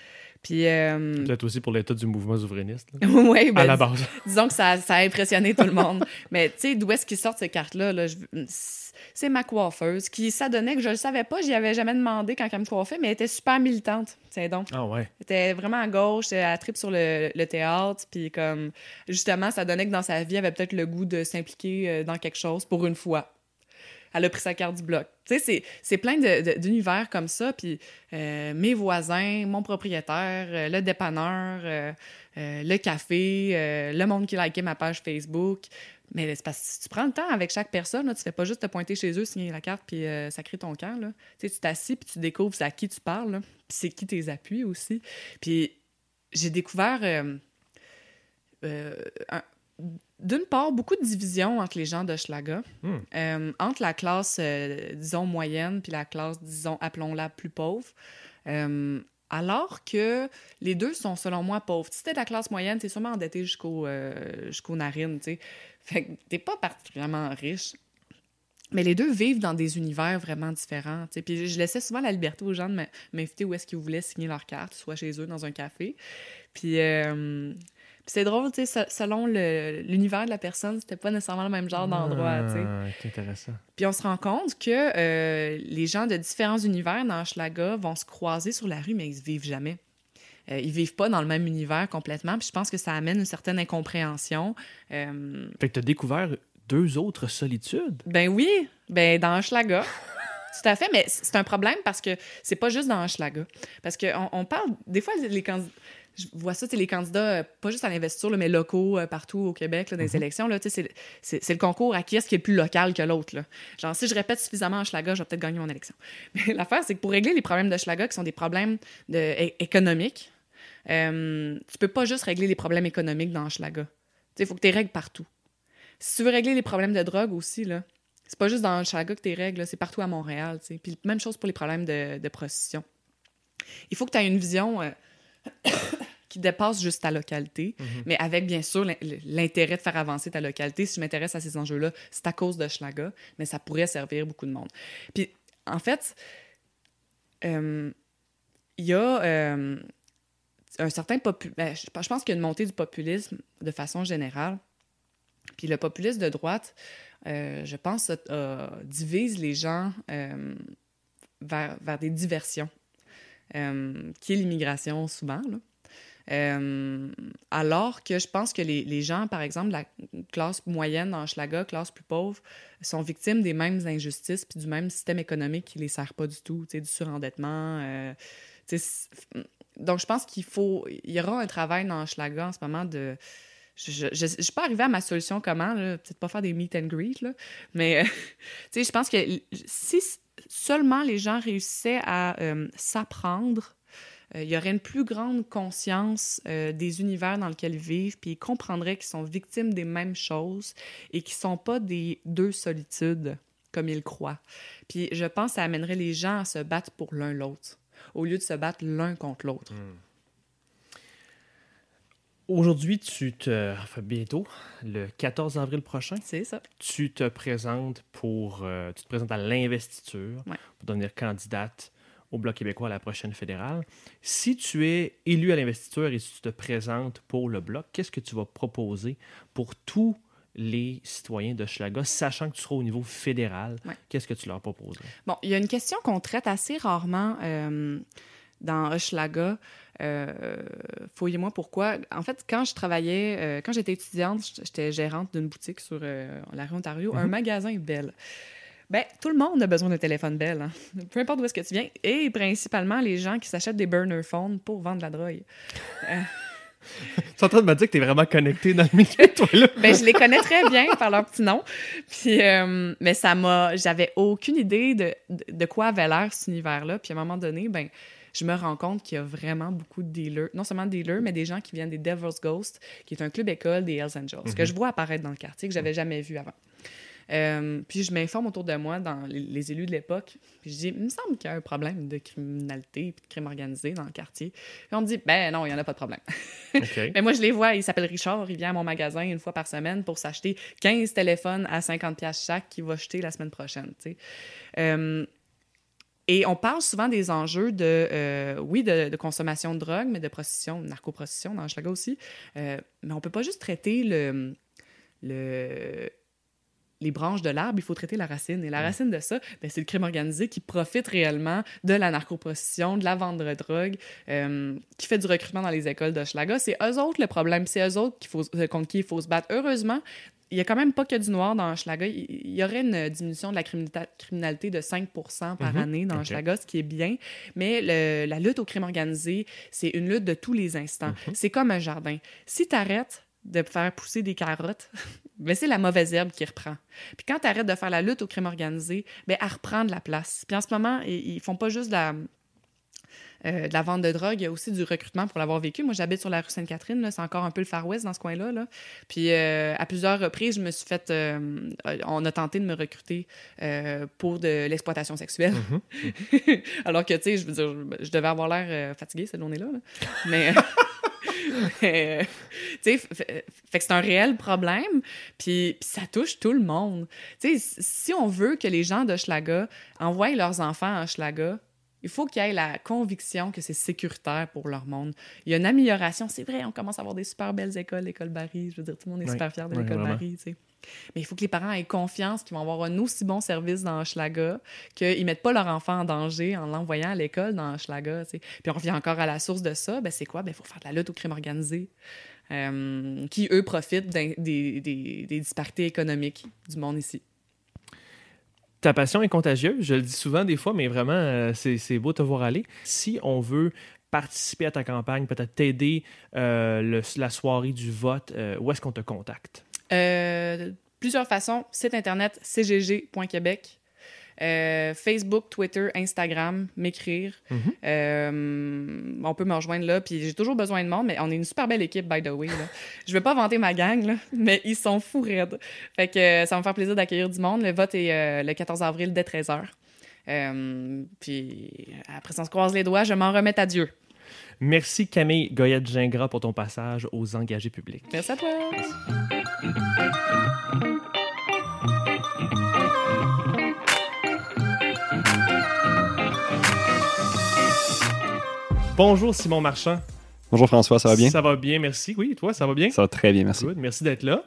Speaker 6: Puis, euh,
Speaker 1: Peut-être aussi pour l'état du mouvement souverainiste. [laughs]
Speaker 6: ouais, ben,
Speaker 1: à la base. [laughs]
Speaker 6: disons que ça, ça a impressionné tout le monde. [laughs] Mais tu sais, d'où est-ce qu'ils sortent ces cartes-là? Là, c'est ma coiffeuse qui s'adonnait que je le savais pas, j'y avais jamais demandé quand elle me coiffait, mais elle était super militante. C'est donc.
Speaker 1: Ah ouais.
Speaker 6: Elle était vraiment à gauche, elle a trip sur le, le théâtre, puis comme justement, ça donnait que dans sa vie, elle avait peut-être le goût de s'impliquer euh, dans quelque chose pour une fois. Elle a pris sa carte du bloc. Tu sais, c'est- plein d'univers comme ça. Puis euh, mes voisins, mon propriétaire, euh, le dépanneur, euh, le café, le monde qui likait ma page Facebook. Mais c'est parce que si tu prends le temps avec chaque personne, là, tu fais pas juste te pointer chez eux, signer la carte, puis euh, sacrer ton camp. Là. Tu t'assis, puis tu découvres à qui tu parles, puis c'est qui tes appuis aussi. Puis j'ai découvert, d'une part, beaucoup de divisions entre les gens d'Hochelaga,
Speaker 1: Hmm.
Speaker 6: Euh, entre la classe, euh, disons, moyenne, puis la classe, disons, appelons-la plus pauvre. Euh, alors que les deux sont, selon moi, pauvres. Si t'es de la classe moyenne, t'es sûrement endetté jusqu'au, jusqu'aux narines, tu sais. Fait que t'es pas particulièrement riche. Mais les deux vivent dans des univers vraiment différents. tu sais. Puis je laissais souvent la liberté aux gens de m'inviter où est-ce qu'ils voulaient signer leur carte, soit chez eux, dans un café. Puis, euh, puis c'est drôle, tu sais, se- selon l'univers de la personne, c'était pas nécessairement le même genre d'endroit, tu sais.
Speaker 1: Ah, c'est intéressant.
Speaker 6: Puis on se rend compte que euh, les gens de différents univers dans Hochelaga vont se croiser sur la rue, mais ils se vivent jamais. Euh, ils vivent pas dans le même univers complètement. Puis je pense que ça amène une certaine incompréhension. Euh,
Speaker 1: Fait que tu as découvert deux autres solitudes?
Speaker 6: ben oui, ben dans Hochelaga. [laughs] Tout à fait, mais c'est un problème parce que c'est pas juste dans Hochelaga. Parce qu'on on parle, des fois, les candidats, je vois ça, c'est les candidats, euh, pas juste à l'investiture, mais locaux euh, partout au Québec, là, dans les élections, tu sais, c'est- le concours à qui est-ce qui est le plus local que l'autre. Genre, si je répète suffisamment Hochelaga, je vais peut-être gagner mon élection. [laughs] Mais l'affaire, c'est que pour régler les problèmes d'Hochelaga, qui sont des problèmes de, économiques, euh, tu peux pas juste régler les problèmes économiques dans sais, il faut que tu règles partout. Si tu veux régler les problèmes de drogue aussi, là, c'est pas juste dans Hochelaga que tu règles, c'est partout à Montréal. Puis même chose pour les problèmes de, de prostitution. Il faut que tu aies une vision euh, qui dépasse juste ta localité, mais avec bien sûr l'in- l'intérêt de faire avancer ta localité. Si je m'intéresse à ces enjeux-là, c'est à cause de Hochelaga, mais ça pourrait servir beaucoup de monde. Puis en fait, euh, il y a euh, un certain ben, je pense qu'il y a une montée du populisme de façon générale. Puis le populisme de droite, euh, je pense, divise les gens vers, vers des diversions, qui est l'immigration souvent. là. Euh, alors que je pense que les, les gens, par exemple, la classe moyenne en Schlaga, classe plus pauvre, sont victimes des mêmes injustices puis du même système économique qui les sert pas du tout, du surendettement. euh, donc, je pense qu'il faut... Il y aura un travail dans Schlaga en ce moment de je ne suis pas arrivée à ma solution comment, peut-être pas faire des meet and greet, là, mais euh, [laughs] je pense que si seulement les gens réussissaient à s'apprendre, il y aurait une plus grande conscience des univers dans lesquels ils vivent, puis ils comprendraient qu'ils sont victimes des mêmes choses et qu'ils sont pas des deux solitudes comme ils croient. Puis je pense que ça amènerait les gens à se battre pour l'un l'autre, au lieu de se battre l'un contre l'autre.
Speaker 1: Hmm. Aujourd'hui, tu te. Enfin, bientôt, le 14 avril prochain.
Speaker 6: C'est ça.
Speaker 1: Tu te présentes pour. Euh, tu te présentes à l'investiture
Speaker 6: ouais.
Speaker 1: pour devenir candidate au Bloc québécois à la prochaine fédérale. Si tu es élu à l'investiture et si tu te présentes pour le Bloc, qu'est-ce que tu vas proposer pour tous les citoyens de Schlaga, sachant que tu seras au niveau fédéral?
Speaker 6: Ouais.
Speaker 1: Qu'est-ce que tu leur proposes?
Speaker 6: Bon, il y a une question qu'on traite assez rarement euh, dans Hochelaga. Euh, Fouillez-moi pourquoi. En fait, quand je travaillais, euh, quand j'étais étudiante, j'étais gérante d'une boutique sur euh, la rue Ontario,
Speaker 1: Mhm.
Speaker 6: un magasin Bell. Ben, tout le monde a besoin d'un téléphone Bell, hein. peu importe d'où est-ce que tu viens, et principalement les gens qui s'achètent des burner phones pour vendre de la drogue. [laughs]
Speaker 1: Tu es en train de me dire que tu es vraiment connecté dans le milieu, toi, là?
Speaker 6: Ben, je les connais très bien par leur petit nom. Puis, euh, mais ça m'a. J'avais aucune idée de, de, quoi avait l'air cet univers-là. Puis à un moment donné, ben, je me rends compte qu'il y a vraiment beaucoup de dealers, non seulement des dealers, mais des gens qui viennent des Devil's Ghost, qui est un club école des Hells Angels, que je vois apparaître dans le quartier, que j'avais jamais vu avant. Euh, puis je m'informe autour de moi dans les, les élus de l'époque. Puis je dis, il me semble qu'il y a un problème de criminalité et de crime organisé dans le quartier. Puis on me dit, ben non, il n'y en a pas de problème. [laughs] Mais moi, je les vois, il s'appelle Richard, il vient à mon magasin une fois par semaine pour s'acheter 15 téléphones à 50$ chaque qu'il va jeter la semaine prochaine. Euh, et on parle souvent des enjeux de, euh, oui, de, de consommation de drogue, mais de prostitution, de narcoprostitution dans Schlaga aussi. Mais on peut pas juste traiter le, le, les branches de l'arbre, il faut traiter la racine. Et la racine de ça, ben, c'est le crime organisé qui profite réellement de la narcoprostitution, de la vente de drogue, euh, qui fait du recrutement dans les écoles d'Hochelaga. C'est eux autres le problème. C'est eux autres faut, euh, contre qui il faut se battre. Heureusement, il y a quand même pas que du noir dans Hochelaga. Il y aurait une diminution de la criminalité- de 5 par
Speaker 1: Mhm.
Speaker 6: année dans
Speaker 1: Ok.
Speaker 6: Hochelaga, ce qui est bien. Mais le- la lutte au crime organisé, c'est une lutte de tous les instants.
Speaker 1: Mhm.
Speaker 6: C'est comme un jardin. Si tu arrêtes de faire pousser des carottes, [laughs] ben c'est la mauvaise herbe qui reprend. Puis quand tu arrêtes de faire la lutte au crime organisé, ben elle reprend de la place. Puis en ce moment, ils, ils font pas juste de la, euh, de la vente de drogue, il y a aussi du recrutement pour l'avoir vécu. Moi, j'habite sur la rue Sainte-Catherine, c'est encore un peu le Far West dans ce coin-là. là. Puis euh, à plusieurs reprises, je me suis fait... euh, on a tenté de me recruter pour de l'exploitation sexuelle. [laughs] Alors que, tu sais, je veux dire, je devais avoir l'air fatiguée cette journée-là. là. Mais... [laughs] [laughs] Euh, fait que c'est un réel problème, puis, ça touche tout le monde. Si on veut que les gens d'Hochelaga envoient leurs enfants à Hochelaga, il faut qu'il y ait la conviction que c'est sécuritaire pour leur monde. Il y a une amélioration. C'est vrai, on commence à avoir des super belles écoles, l'école Barry. Je veux dire, tout le monde est
Speaker 1: Oui,
Speaker 6: super fier de l'école. Barry, tu sais. Mais il faut que les parents aient confiance qu'ils vont avoir un aussi bon service dans Hochelaga, qu'ils ne mettent pas leur enfant en danger en l'envoyant à l'école dans sais. Puis on revient encore à la source de ça. Ben, c'est quoi? Il faut faire de la lutte au crime organisé, euh, qui, eux, profitent des, disparités économiques du monde ici.
Speaker 1: Ta passion est contagieuse, je le dis souvent des fois, mais vraiment, euh, c'est beau te voir aller. Si on veut participer à ta campagne, peut-être t'aider euh, la soirée du vote, où est-ce qu'on te contacte?
Speaker 6: Euh, plusieurs façons. Site internet cgg.québec. Euh, Facebook, Twitter, Instagram, m'écrire.
Speaker 1: Mhm.
Speaker 6: Euh, on peut me rejoindre là. Puis j'ai toujours besoin de monde, mais on est une super belle équipe, by the way. Là. Je vais pas vanter ma gang, là, mais ils sont fous raides. Fait que ça va me faire plaisir d'accueillir du monde. Le vote est euh, le 14 avril dès 13h. Euh, puis après on se croise les doigts. Je m'en remets à Dieu.
Speaker 1: Merci Camille Goyette-Gingras pour ton passage aux engagés publics.
Speaker 6: Merci à toi.
Speaker 1: Bonjour Simon Marchand.
Speaker 4: Bonjour François, ça va bien?
Speaker 1: Ça va bien, merci. Oui, toi, ça va bien?
Speaker 4: Ça va très bien, merci.
Speaker 1: Good, merci d'être là.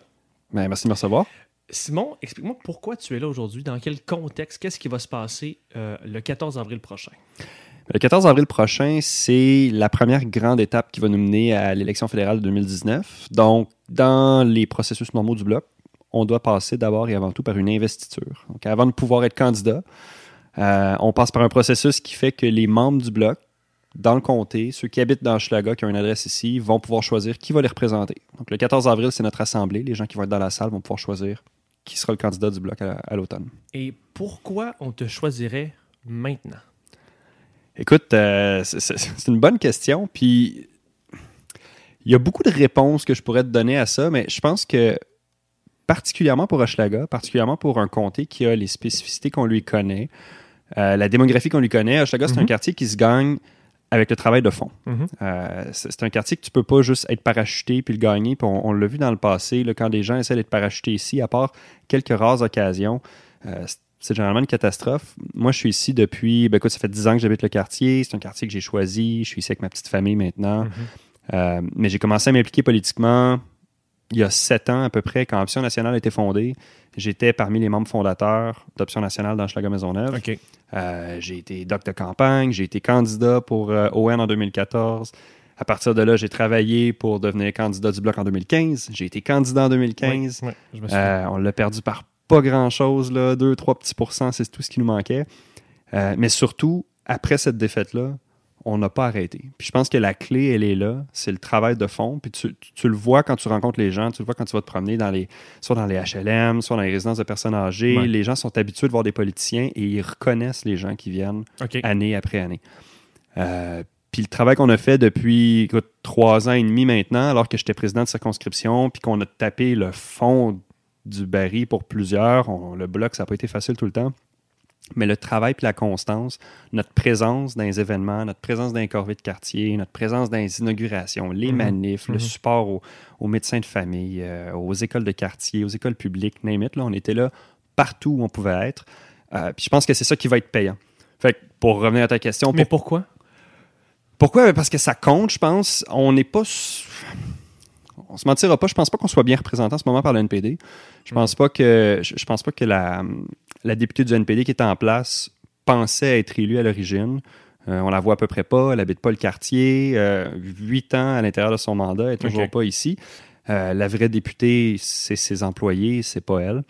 Speaker 4: Ben, merci de me recevoir.
Speaker 1: Simon, explique-moi pourquoi tu es là aujourd'hui, dans quel contexte, qu'est-ce qui va se passer euh, le 14 avril prochain?
Speaker 4: Le 14 avril prochain, c'est la première grande étape qui va nous mener à l'élection fédérale de 2019. Donc, dans les processus normaux du bloc, on doit passer d'abord et avant tout par une investiture. Donc, avant de pouvoir être candidat, euh, on passe par un processus qui fait que les membres du bloc dans le comté, ceux qui habitent dans Hochelaga, qui ont une adresse ici, vont pouvoir choisir qui va les représenter. Donc, le 14 avril, c'est notre assemblée. Les gens qui vont être dans la salle vont pouvoir choisir qui sera le candidat du bloc à, à l'automne.
Speaker 1: Et pourquoi on te choisirait maintenant?
Speaker 4: Écoute, euh, [laughs] c'est- une bonne question. Puis, il y a beaucoup de réponses que je pourrais te donner à ça, mais je pense que, particulièrement pour Hochelaga, particulièrement pour un comté qui a les spécificités qu'on lui connaît, euh, la démographie qu'on lui connaît, Hochelaga, c'est un
Speaker 1: Mhm.
Speaker 4: quartier qui se gagne avec le travail de fond.
Speaker 1: Mhm.
Speaker 4: Euh, c'est c'est un quartier que tu peux pas juste être parachuté puis le gagner. Puis on, on l'a vu dans le passé, là, quand des gens essaient d'être parachutés ici, à part quelques rares occasions, euh, c'est- généralement une catastrophe. Moi, je suis ici depuis, ben écoute, ça fait 10 ans que j'habite le quartier. C'est un quartier que j'ai choisi. Je suis ici avec ma petite famille maintenant.
Speaker 1: Mhm.
Speaker 4: Euh, mais j'ai commencé à m'impliquer politiquement il y a sept ans à peu près, quand Option nationale a été fondée. J'étais parmi les membres fondateurs d'Option nationale dans Schlager Maisonneuve.
Speaker 1: OK.
Speaker 4: Euh, j'ai été doc de campagne, j'ai été candidat pour euh, ON en 2014. À partir de là, j'ai travaillé pour devenir candidat du Bloc en 2015. J'ai été candidat en 2015.
Speaker 1: Oui, oui, je me souviens.
Speaker 4: Euh, on l'a perdu par pas grand-chose, là, 2-3 petits pourcents, c'est tout ce qui nous manquait. Euh, mais surtout, après cette défaite-là, on n'a pas arrêté. Puis je pense que la clé, elle est là, c'est le travail de fond. Puis tu, tu- tu le vois quand tu rencontres les gens, tu le vois quand tu vas te promener dans les, soit dans les HLM, soit dans les résidences de personnes âgées.
Speaker 1: Ouais.
Speaker 4: Les gens sont habitués de voir des politiciens et ils reconnaissent les gens qui viennent année après année. Euh, puis le travail qu'on a fait depuis écoute, trois ans et demi maintenant, alors que j'étais président de circonscription, puis qu'on a tapé le fond du baril pour plusieurs, on- le bloc, ça n'a pas été facile tout le temps. Mais le travail puis la constance, notre présence dans les événements, notre présence dans les corvées de quartier, notre présence dans les inaugurations, les
Speaker 1: Mhm.
Speaker 4: manifs, le
Speaker 1: Mhm.
Speaker 4: support aux, aux médecins de famille, euh, aux écoles de quartier, aux écoles publiques, name it, là, on était là partout où on pouvait être. Euh, puis je pense que c'est ça qui va être payant. Fait que pour revenir à ta question,
Speaker 1: Mais
Speaker 4: pour-
Speaker 1: pourquoi?
Speaker 4: pourquoi? Parce que ça compte, je pense. On n'est pas. On se mentira pas. Je pense pas qu'on soit bien représenté en ce moment par le NPD. Je pense pas que. Je pense pas que la, la députée du NPD qui est en place pensait être élue à l'origine. Euh, on la voit à peu près pas. Elle habite pas le quartier. Euh, Huit ans à l'intérieur de son mandat. Elle est toujours pas ici. Euh, la vraie députée, c'est ses employés, c'est pas elle.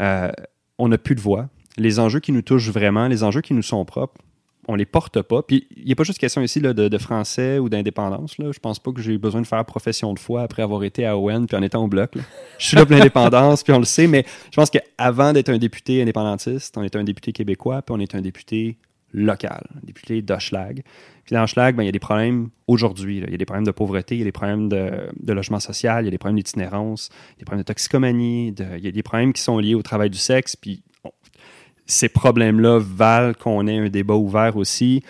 Speaker 4: Euh, on n'a plus de voix. Les enjeux qui nous touchent vraiment, les enjeux qui nous sont propres, on les porte pas. Puis il n'y a pas juste question ici de, français ou d'indépendance. Je pense pas que j'ai besoin de faire profession de foi après avoir été à ON puis en étant au bloc. Je suis là pour l'indépendance, puis on le sait, mais je pense qu'avant d'être un député indépendantiste, on est un député québécois, puis on est un député local, un député d'Hochelag. Puis dans Hochelag, ben, il y a des problèmes aujourd'hui. Il y a des problèmes de pauvreté, il y a des problèmes de, logement social, il y a des problèmes d'itinérance, des problèmes de toxicomanie, il y a des problèmes qui sont liés au travail du sexe, puis ces problèmes-là valent qu'on ait un débat ouvert aussi.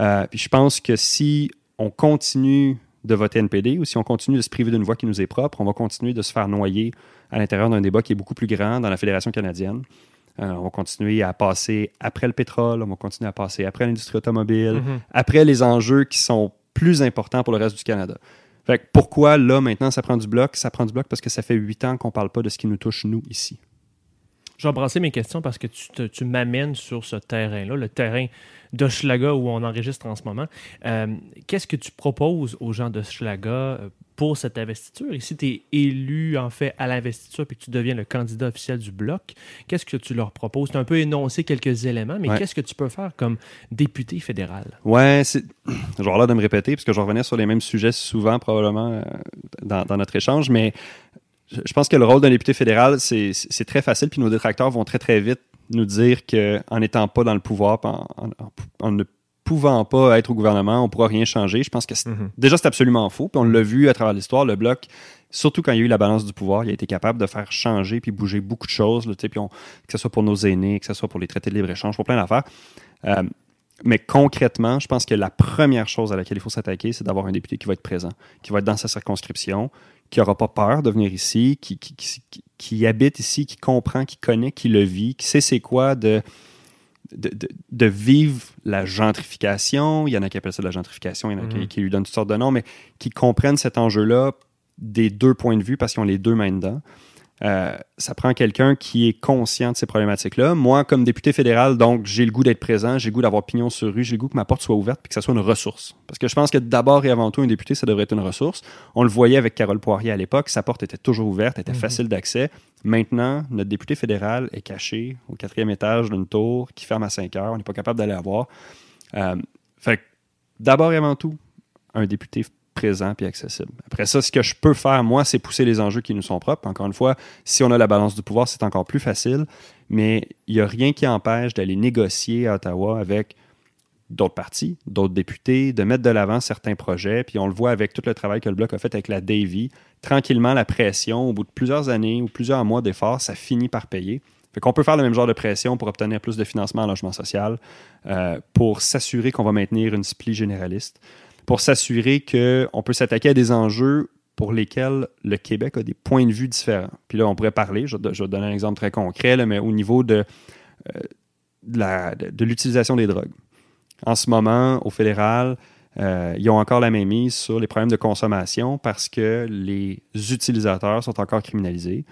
Speaker 4: Euh, puis je pense que si on continue de voter NPD ou si on continue de se priver d'une voix qui nous est propre, on va continuer de se faire noyer à l'intérieur d'un débat qui est beaucoup plus grand dans la Fédération canadienne. Euh, on va continuer à passer après le pétrole, on va continuer à passer après l'industrie automobile,
Speaker 1: Mhm.
Speaker 4: après les enjeux qui sont plus importants pour le reste du Canada. Fait que pourquoi là, maintenant, ça prend du bloc? Ça prend du bloc parce que ça fait huit ans qu'on ne parle pas de ce qui nous touche, nous, ici.
Speaker 1: Je vais embrasser mes questions parce que tu, te- tu m'amènes sur ce terrain-là, le terrain d'Hochelaga où on enregistre en ce moment. Euh, Qu'est-ce que tu proposes aux gens d'Hochelaga euh, pour cette investiture? Et si tu es élu, en fait, à l'investiture puis que tu deviens le candidat officiel du Bloc, qu'est-ce que tu leur proposes? Tu as un peu énoncé quelques éléments, mais
Speaker 4: Ouais.
Speaker 1: qu'est-ce que tu peux faire comme député fédéral?
Speaker 4: Ouais, c'est. [clears throat] J'ai l'air de me répéter parce que je revenais sur les mêmes sujets souvent, probablement, euh, dans, dans notre échange, mais je pense que le rôle d'un député fédéral, c'est très facile, puis nos détracteurs vont très, très vite nous dire qu'en n'étant pas dans le pouvoir, en, en- en- en ne pouvant pas être au gouvernement, on ne pourra rien changer. Je pense que
Speaker 1: Mhm.
Speaker 4: déjà, c'est absolument faux, puis on l'a vu à travers l'histoire, le Bloc, surtout quand il y a eu la balance du pouvoir, il a été capable de faire changer puis bouger beaucoup de choses, là, puis on- que ce soit pour nos aînés, que ce soit pour les traités de libre-échange, pour plein d'affaires. Euh, mais concrètement, je pense que la première chose à laquelle il faut s'attaquer, c'est d'avoir un député qui va être présent, qui va être dans sa circonscription, qui n'aura pas peur de venir ici, qui, qui, qui- qui- qui habite ici, qui comprend, qui connaît, qui le vit, qui sait c'est quoi de, de, de- de vivre la gentrification. Il y en a qui appellent ça de la gentrification, il y en a qui,
Speaker 1: Mhm.
Speaker 4: qui lui donnent toutes sortes de noms, mais qui comprennent cet enjeu-là des deux points de vue parce qu'ils ont les deux mains dedans. Euh, ça prend quelqu'un qui est conscient de ces problématiques-là. Moi, comme député fédéral, donc, j'ai le goût d'être présent, j'ai le goût d'avoir pignon sur rue, j'ai le goût que ma porte soit ouverte et que ça soit une ressource. Parce que je pense que d'abord et avant tout, un député, ça devrait être une ressource. On le voyait avec Carole Poirier à l'époque, sa porte était toujours ouverte, était
Speaker 1: Mhm.
Speaker 4: facile d'accès. Maintenant, notre député fédéral est caché au quatrième étage d'une tour qui ferme à 5 heures. On n'est pas capable d'aller la voir. Euh, fait d'abord et avant tout, un député présent puis accessible. Après ça, ce que je peux faire, moi, c'est pousser les enjeux qui nous sont propres. Encore une fois, si on a la balance du pouvoir, c'est encore plus facile, mais il n'y a rien qui empêche d'aller négocier à Ottawa avec d'autres partis, d'autres députés, de mettre de l'avant certains projets. Puis on le voit avec tout le travail que le Bloc a fait avec la Davy. Tranquillement, la pression, au bout de plusieurs années ou plusieurs mois d'efforts, ça finit par payer. Fait qu'on peut faire le même genre de pression pour obtenir plus de financement en logement social, euh, pour s'assurer qu'on va maintenir une spli généraliste, pour s'assurer qu'on peut s'attaquer à des enjeux pour lesquels le Québec a des points de vue différents. Puis là, on pourrait parler, je, vais donner un exemple très concret, là, mais au niveau de, euh, de, de l'utilisation des drogues. En ce moment, au fédéral, euh, ils ont encore la même mise sur les problèmes de consommation parce que les utilisateurs sont encore criminalisés.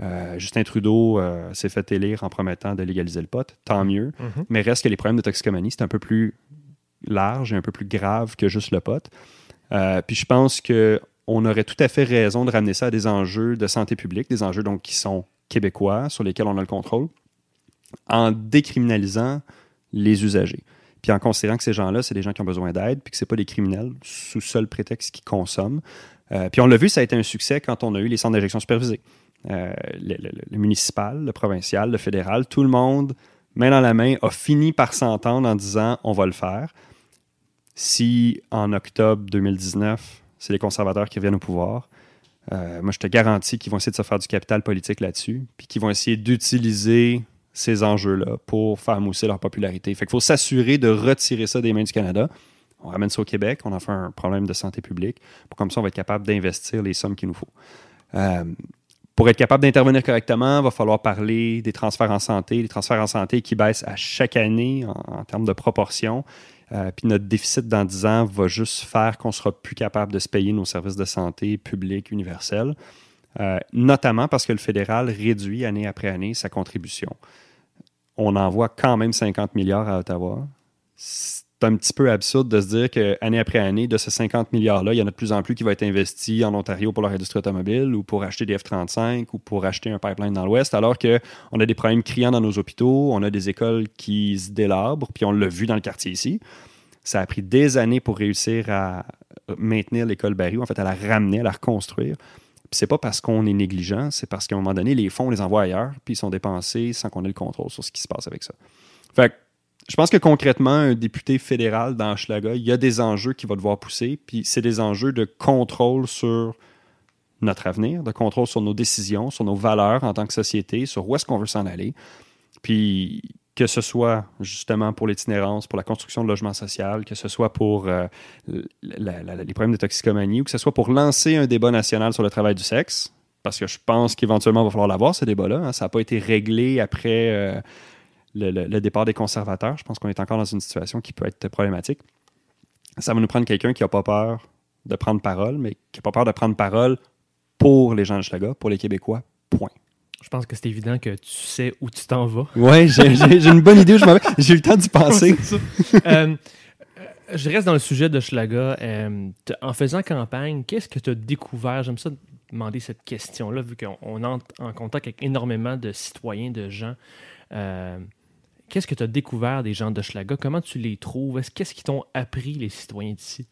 Speaker 4: Euh, Justin Trudeau s'est fait élire en promettant de légaliser le pot, tant mieux.
Speaker 1: Mhm.
Speaker 4: Mais reste que les problèmes de toxicomanie, c'est un peu plus large et un peu plus grave que juste le pot. Euh, puis je pense qu'on aurait tout à fait raison de ramener ça à des enjeux de santé publique, des enjeux donc qui sont québécois, sur lesquels on a le contrôle, en décriminalisant les usagers. Puis en considérant que ces gens-là, c'est des gens qui ont besoin d'aide, puis que ce pas des criminels sous seul prétexte qu'ils consomment. Euh, puis on l'a vu, ça a été un succès quand on a eu les centres d'injection supervisés. Euh, le municipal, le provincial, le fédéral, tout le monde, main dans la main, a fini par s'entendre en disant on va le faire. Si en octobre 2019, c'est les conservateurs qui reviennent au pouvoir, euh, moi je te garantis qu'ils vont essayer de se faire du capital politique là-dessus, puis qu'ils vont essayer d'utiliser ces enjeux-là pour faire mousser leur popularité. Fait qu'il faut s'assurer de retirer ça des mains du Canada. On ramène ça au Québec, on en fait un problème de santé publique. Comme ça, on va être capable d'investir les sommes qu'il nous faut. Euh, pour être capable d'intervenir correctement, il va falloir parler des transferts en santé, les transferts en santé qui baissent à chaque année en, en termes de proportion. Euh, puis notre déficit dans 10 ans va juste faire qu'on sera plus capable de se payer nos services de santé publics universels, Euh, notamment parce que le fédéral réduit année après année sa contribution. On envoie quand même 50 milliards à Ottawa. C'est un petit peu absurde de se dire qu'année après année, de ces 50 milliards-là, il y en a de plus en plus qui va être investi en Ontario pour leur industrie automobile ou pour acheter des F-35 ou pour acheter un pipeline dans l'Ouest, alors qu'on a des problèmes criants dans nos hôpitaux, on a des écoles qui se délabrent, puis on l'a vu dans le quartier ici. Ça a pris des années pour réussir à maintenir l'école Barry, en fait, à la ramener, à la reconstruire. Puis c'est pas parce qu'on est négligent, c'est parce qu'à un moment donné, les fonds, on les envoie ailleurs, puis ils sont dépensés sans qu'on ait le contrôle sur ce qui se passe avec ça. Fait que je pense que concrètement, un député fédéral dans Hochelaga, il y a des enjeux qu'il va devoir pousser, puis c'est des enjeux de contrôle sur notre avenir, de contrôle sur nos décisions, sur nos valeurs en tant que société, sur où est-ce qu'on veut s'en aller. Puis que ce soit justement pour l'itinérance, pour la construction de logements sociaux, que ce soit pour euh, les problèmes de toxicomanie ou que ce soit pour lancer un débat national sur le travail du sexe, parce que je pense qu'éventuellement, il va falloir l'avoir, ce débat-là. hein. Ça n'a pas été réglé après euh, le, le- le départ des conservateurs. Je pense qu'on est encore dans une situation qui peut être problématique. Ça va nous prendre quelqu'un qui n'a pas peur de prendre parole, mais qui n'a pas peur de prendre parole pour les gens de Schlaga, pour les Québécois, point.
Speaker 1: Je pense que c'est évident que tu sais où tu t'en vas.
Speaker 4: Ouais, j'ai [laughs] une bonne idée où je m'en vais. J'ai eu le temps d'y penser.
Speaker 1: Euh, euh, je reste dans le sujet de Schlaga. Euh, en faisant campagne, qu'est-ce que tu as découvert? J'aime ça demander cette question-là, vu qu'on on entre en contact avec énormément de citoyens, de gens. Euh, qu'est-ce que tu as découvert des gens de Schlaga? Comment tu les trouves? Est-ce- Qu'est-ce qu'ils t'ont appris, les citoyens d'ici?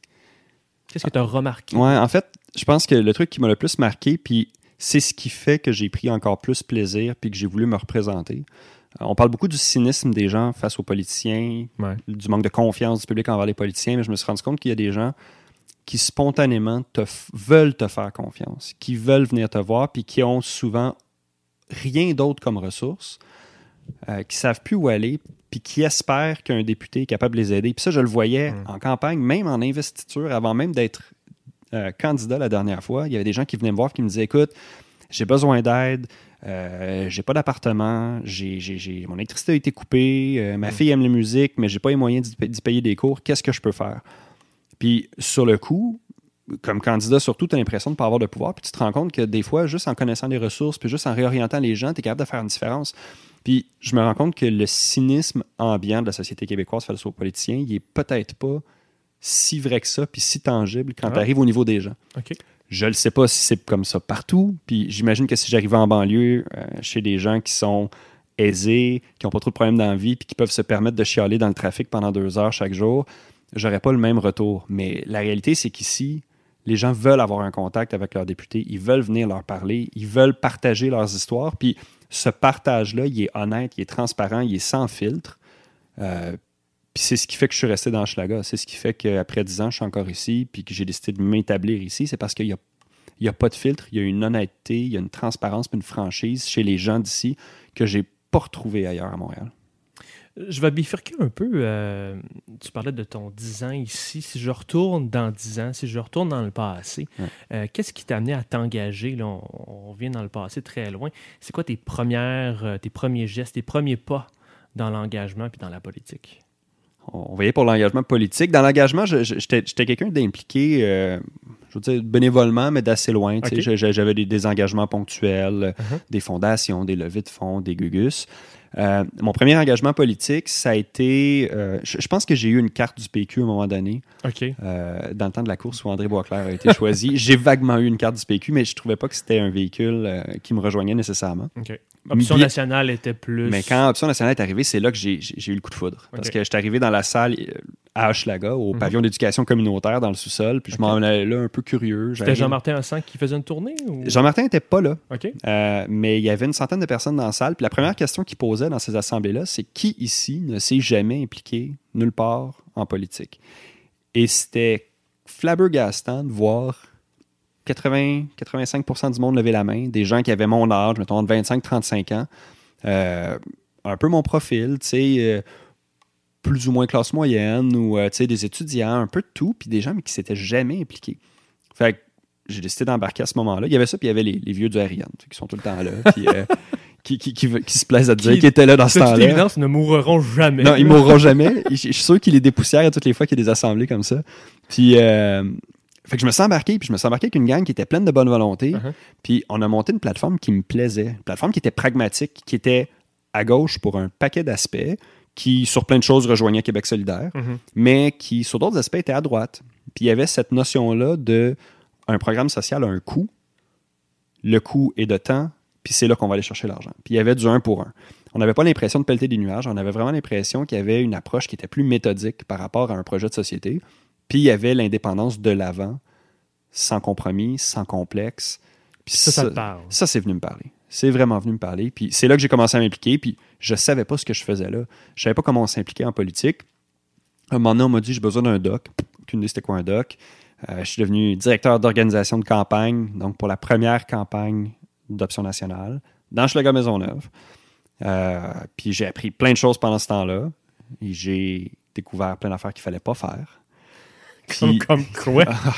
Speaker 1: Qu'est-ce que tu as remarqué?
Speaker 4: Ouais, en fait, je pense que le truc qui m'a le plus marqué, puis c'est ce qui fait que j'ai pris encore plus plaisir puis que j'ai voulu me représenter. Euh, On parle beaucoup du cynisme des gens face aux politiciens,
Speaker 1: Ouais.
Speaker 4: du manque de confiance du public envers les politiciens, mais je me suis rendu compte qu'il y a des gens qui spontanément te veulent te faire confiance, qui veulent venir te voir, puis qui ont souvent rien d'autre comme ressources, euh, qui savent plus où aller, puis qui espèrent qu'un député est capable de les aider. Puis ça, je le voyais
Speaker 1: Mm.
Speaker 4: en campagne, même en investiture, avant même d'être euh, candidat la dernière fois. Il y avait des gens qui venaient me voir qui me disaient Écoute, j'ai besoin d'aide, euh, j'ai pas d'appartement, j'ai, mon électricité a été coupée, ma fille aime la musique, mais j'ai pas les moyens d'y payer des cours, qu'est-ce que je peux faire? Puis sur le coup, comme candidat, surtout, tu as l'impression de ne pas avoir de pouvoir, puis tu te rends compte que des fois, juste en connaissant les ressources, puis juste en réorientant les gens, tu es capable de faire une différence. Puis je me rends compte que le cynisme ambiant de la société québécoise face aux politiciens, il est peut-être pas si vrai que ça, puis si tangible quand
Speaker 1: Ah.
Speaker 4: tu arrives au niveau des gens.
Speaker 1: OK.
Speaker 4: Je ne sais pas si c'est comme ça partout. Puis j'imagine que si j'arrivais en banlieue, euh, chez des gens qui sont aisés, qui n'ont pas trop de problèmes dans la vie, puis qui peuvent se permettre de chialer dans le trafic pendant deux heures chaque jour, j'aurais pas le même retour. Mais la réalité, c'est qu'ici, les gens veulent avoir un contact avec leurs députés, ils veulent venir leur parler, ils veulent partager leurs histoires. Puis ce partage-là, il est honnête, il est transparent, il est sans filtre. Euh, puis c'est ce qui fait que je suis resté dans Schlaga. C'est ce qui fait qu'après 10 ans, je suis encore ici, puis que j'ai décidé de m'établir ici. C'est parce qu'il n'y a, a pas de filtre, il y a une honnêteté, il y a une transparence, une franchise chez les gens d'ici que j'ai pas retrouvé ailleurs à Montréal.
Speaker 1: Je vais bifurquer un peu. euh, tu parlais de ton 10 ans ici. Si je retourne dans 10 ans, si je retourne dans le passé,
Speaker 4: Ouais.
Speaker 1: euh, qu'est-ce qui t'a amené à t'engager? Là, on, on revient dans le passé très loin. C'est quoi tes premières, euh, tes premiers gestes, tes premiers pas dans l'engagement puis dans la politique?
Speaker 4: On voyait pour l'engagement politique. Dans l'engagement, j'étais quelqu'un d'impliqué, euh, je veux dire, bénévolement, mais d'assez loin. tu sais.
Speaker 1: Ok.
Speaker 4: J'ai- j'ai- J'avais des, des engagements ponctuels,
Speaker 1: Uh-huh.
Speaker 4: des fondations, des levées de fonds, des gugus. Euh, mon premier engagement politique, ça a été. euh, je, je pense que j'ai eu une carte du PQ à un moment donné,
Speaker 1: OK.
Speaker 4: euh, dans le temps de la course où André Boisclair a été choisi. [laughs] j'ai vaguement eu une carte du PQ, mais je trouvais pas que c'était un véhicule qui me rejoignait nécessairement.
Speaker 1: OK. Option nationale était plus.
Speaker 4: Mais quand Option nationale est arrivée, c'est là que j'ai eu le coup de foudre. Parce que j'étais arrivé dans la salle à Hochelaga, au
Speaker 1: Mhm.
Speaker 4: pavillon d'éducation communautaire dans le sous-sol, puis je m'en allais là un peu curieux.
Speaker 1: C'était Jean-Martin Hassan qui faisait une tournée? Ou...
Speaker 4: Jean-Martin n'était pas là,
Speaker 1: OK.
Speaker 4: euh, mais il y avait une centaine de personnes dans la salle. Puis la première question qu'il posait dans ces assemblées-là, c'est qui ici ne s'est jamais impliqué nulle part en politique? Et c'était flabbergastant de voir 80-85% du monde lever la main, des gens qui avaient mon âge, mettons entre 25 35 ans, euh, un peu mon profil, tu sais, euh, plus ou moins classe moyenne, ou euh, des étudiants, un peu de tout, puis des gens mais qui s'étaient jamais impliqués. Fait que j'ai décidé d'embarquer à ce moment-là. Il y avait ça, puis il y avait les, les vieux du Ariane, qui sont tout le temps là, [laughs] puis euh, qui, qui, qui, qui se plaisent à dire
Speaker 1: Qui,
Speaker 4: qu'ils étaient là dans ce temps-là.
Speaker 1: évidence, ne mourront jamais.
Speaker 4: Non, ils mourront jamais. Je suis sûr qu'il les dépoussière à toutes les fois qu'il y a des assemblées comme ça. Puis, euh, fait que je me suis embarqué, puis je me suis embarqué avec une gang qui était pleine de bonne volonté.
Speaker 1: Uh-huh.
Speaker 4: Puis, on a monté une plateforme qui me plaisait. Une plateforme qui était pragmatique, qui était à gauche pour un paquet d'aspects, qui, sur plein de choses, rejoignait Québec solidaire,
Speaker 1: Mhm.
Speaker 4: mais qui, sur d'autres aspects, était à droite. Puis, il y avait cette notion-là de un programme social a un coût. Le coût est de temps, puis c'est là qu'on va aller chercher l'argent. Puis il y avait du 1 pour 1. On n'avait pas l'impression de pelleter des nuages, on avait vraiment l'impression qu'il y avait une approche qui était plus méthodique par rapport à un projet de société. Puis il y avait l'indépendance de l'avant, sans compromis, sans complexe. Puis
Speaker 1: Ça, ça
Speaker 4: ça, c'est venu me parler. C'est vraiment venu me parler. Puis c'est là que j'ai commencé à m'impliquer. Puis je savais pas ce que je faisais là. Je savais pas comment on s'impliquait en politique. Un moment donné, on m'a dit j'ai besoin d'un doc. Aucune idée c'était quoi un doc? Euh, je suis devenu directeur d'organisation de campagne, donc pour la première campagne d'Option nationale, dans Schlager Maisonneuve. Euh, puis j'ai appris plein de choses pendant ce temps-là. J'ai découvert plein d'affaires qu'il fallait pas faire.
Speaker 1: Comme,
Speaker 4: Puis-
Speaker 1: comme quoi? [laughs]
Speaker 4: ah,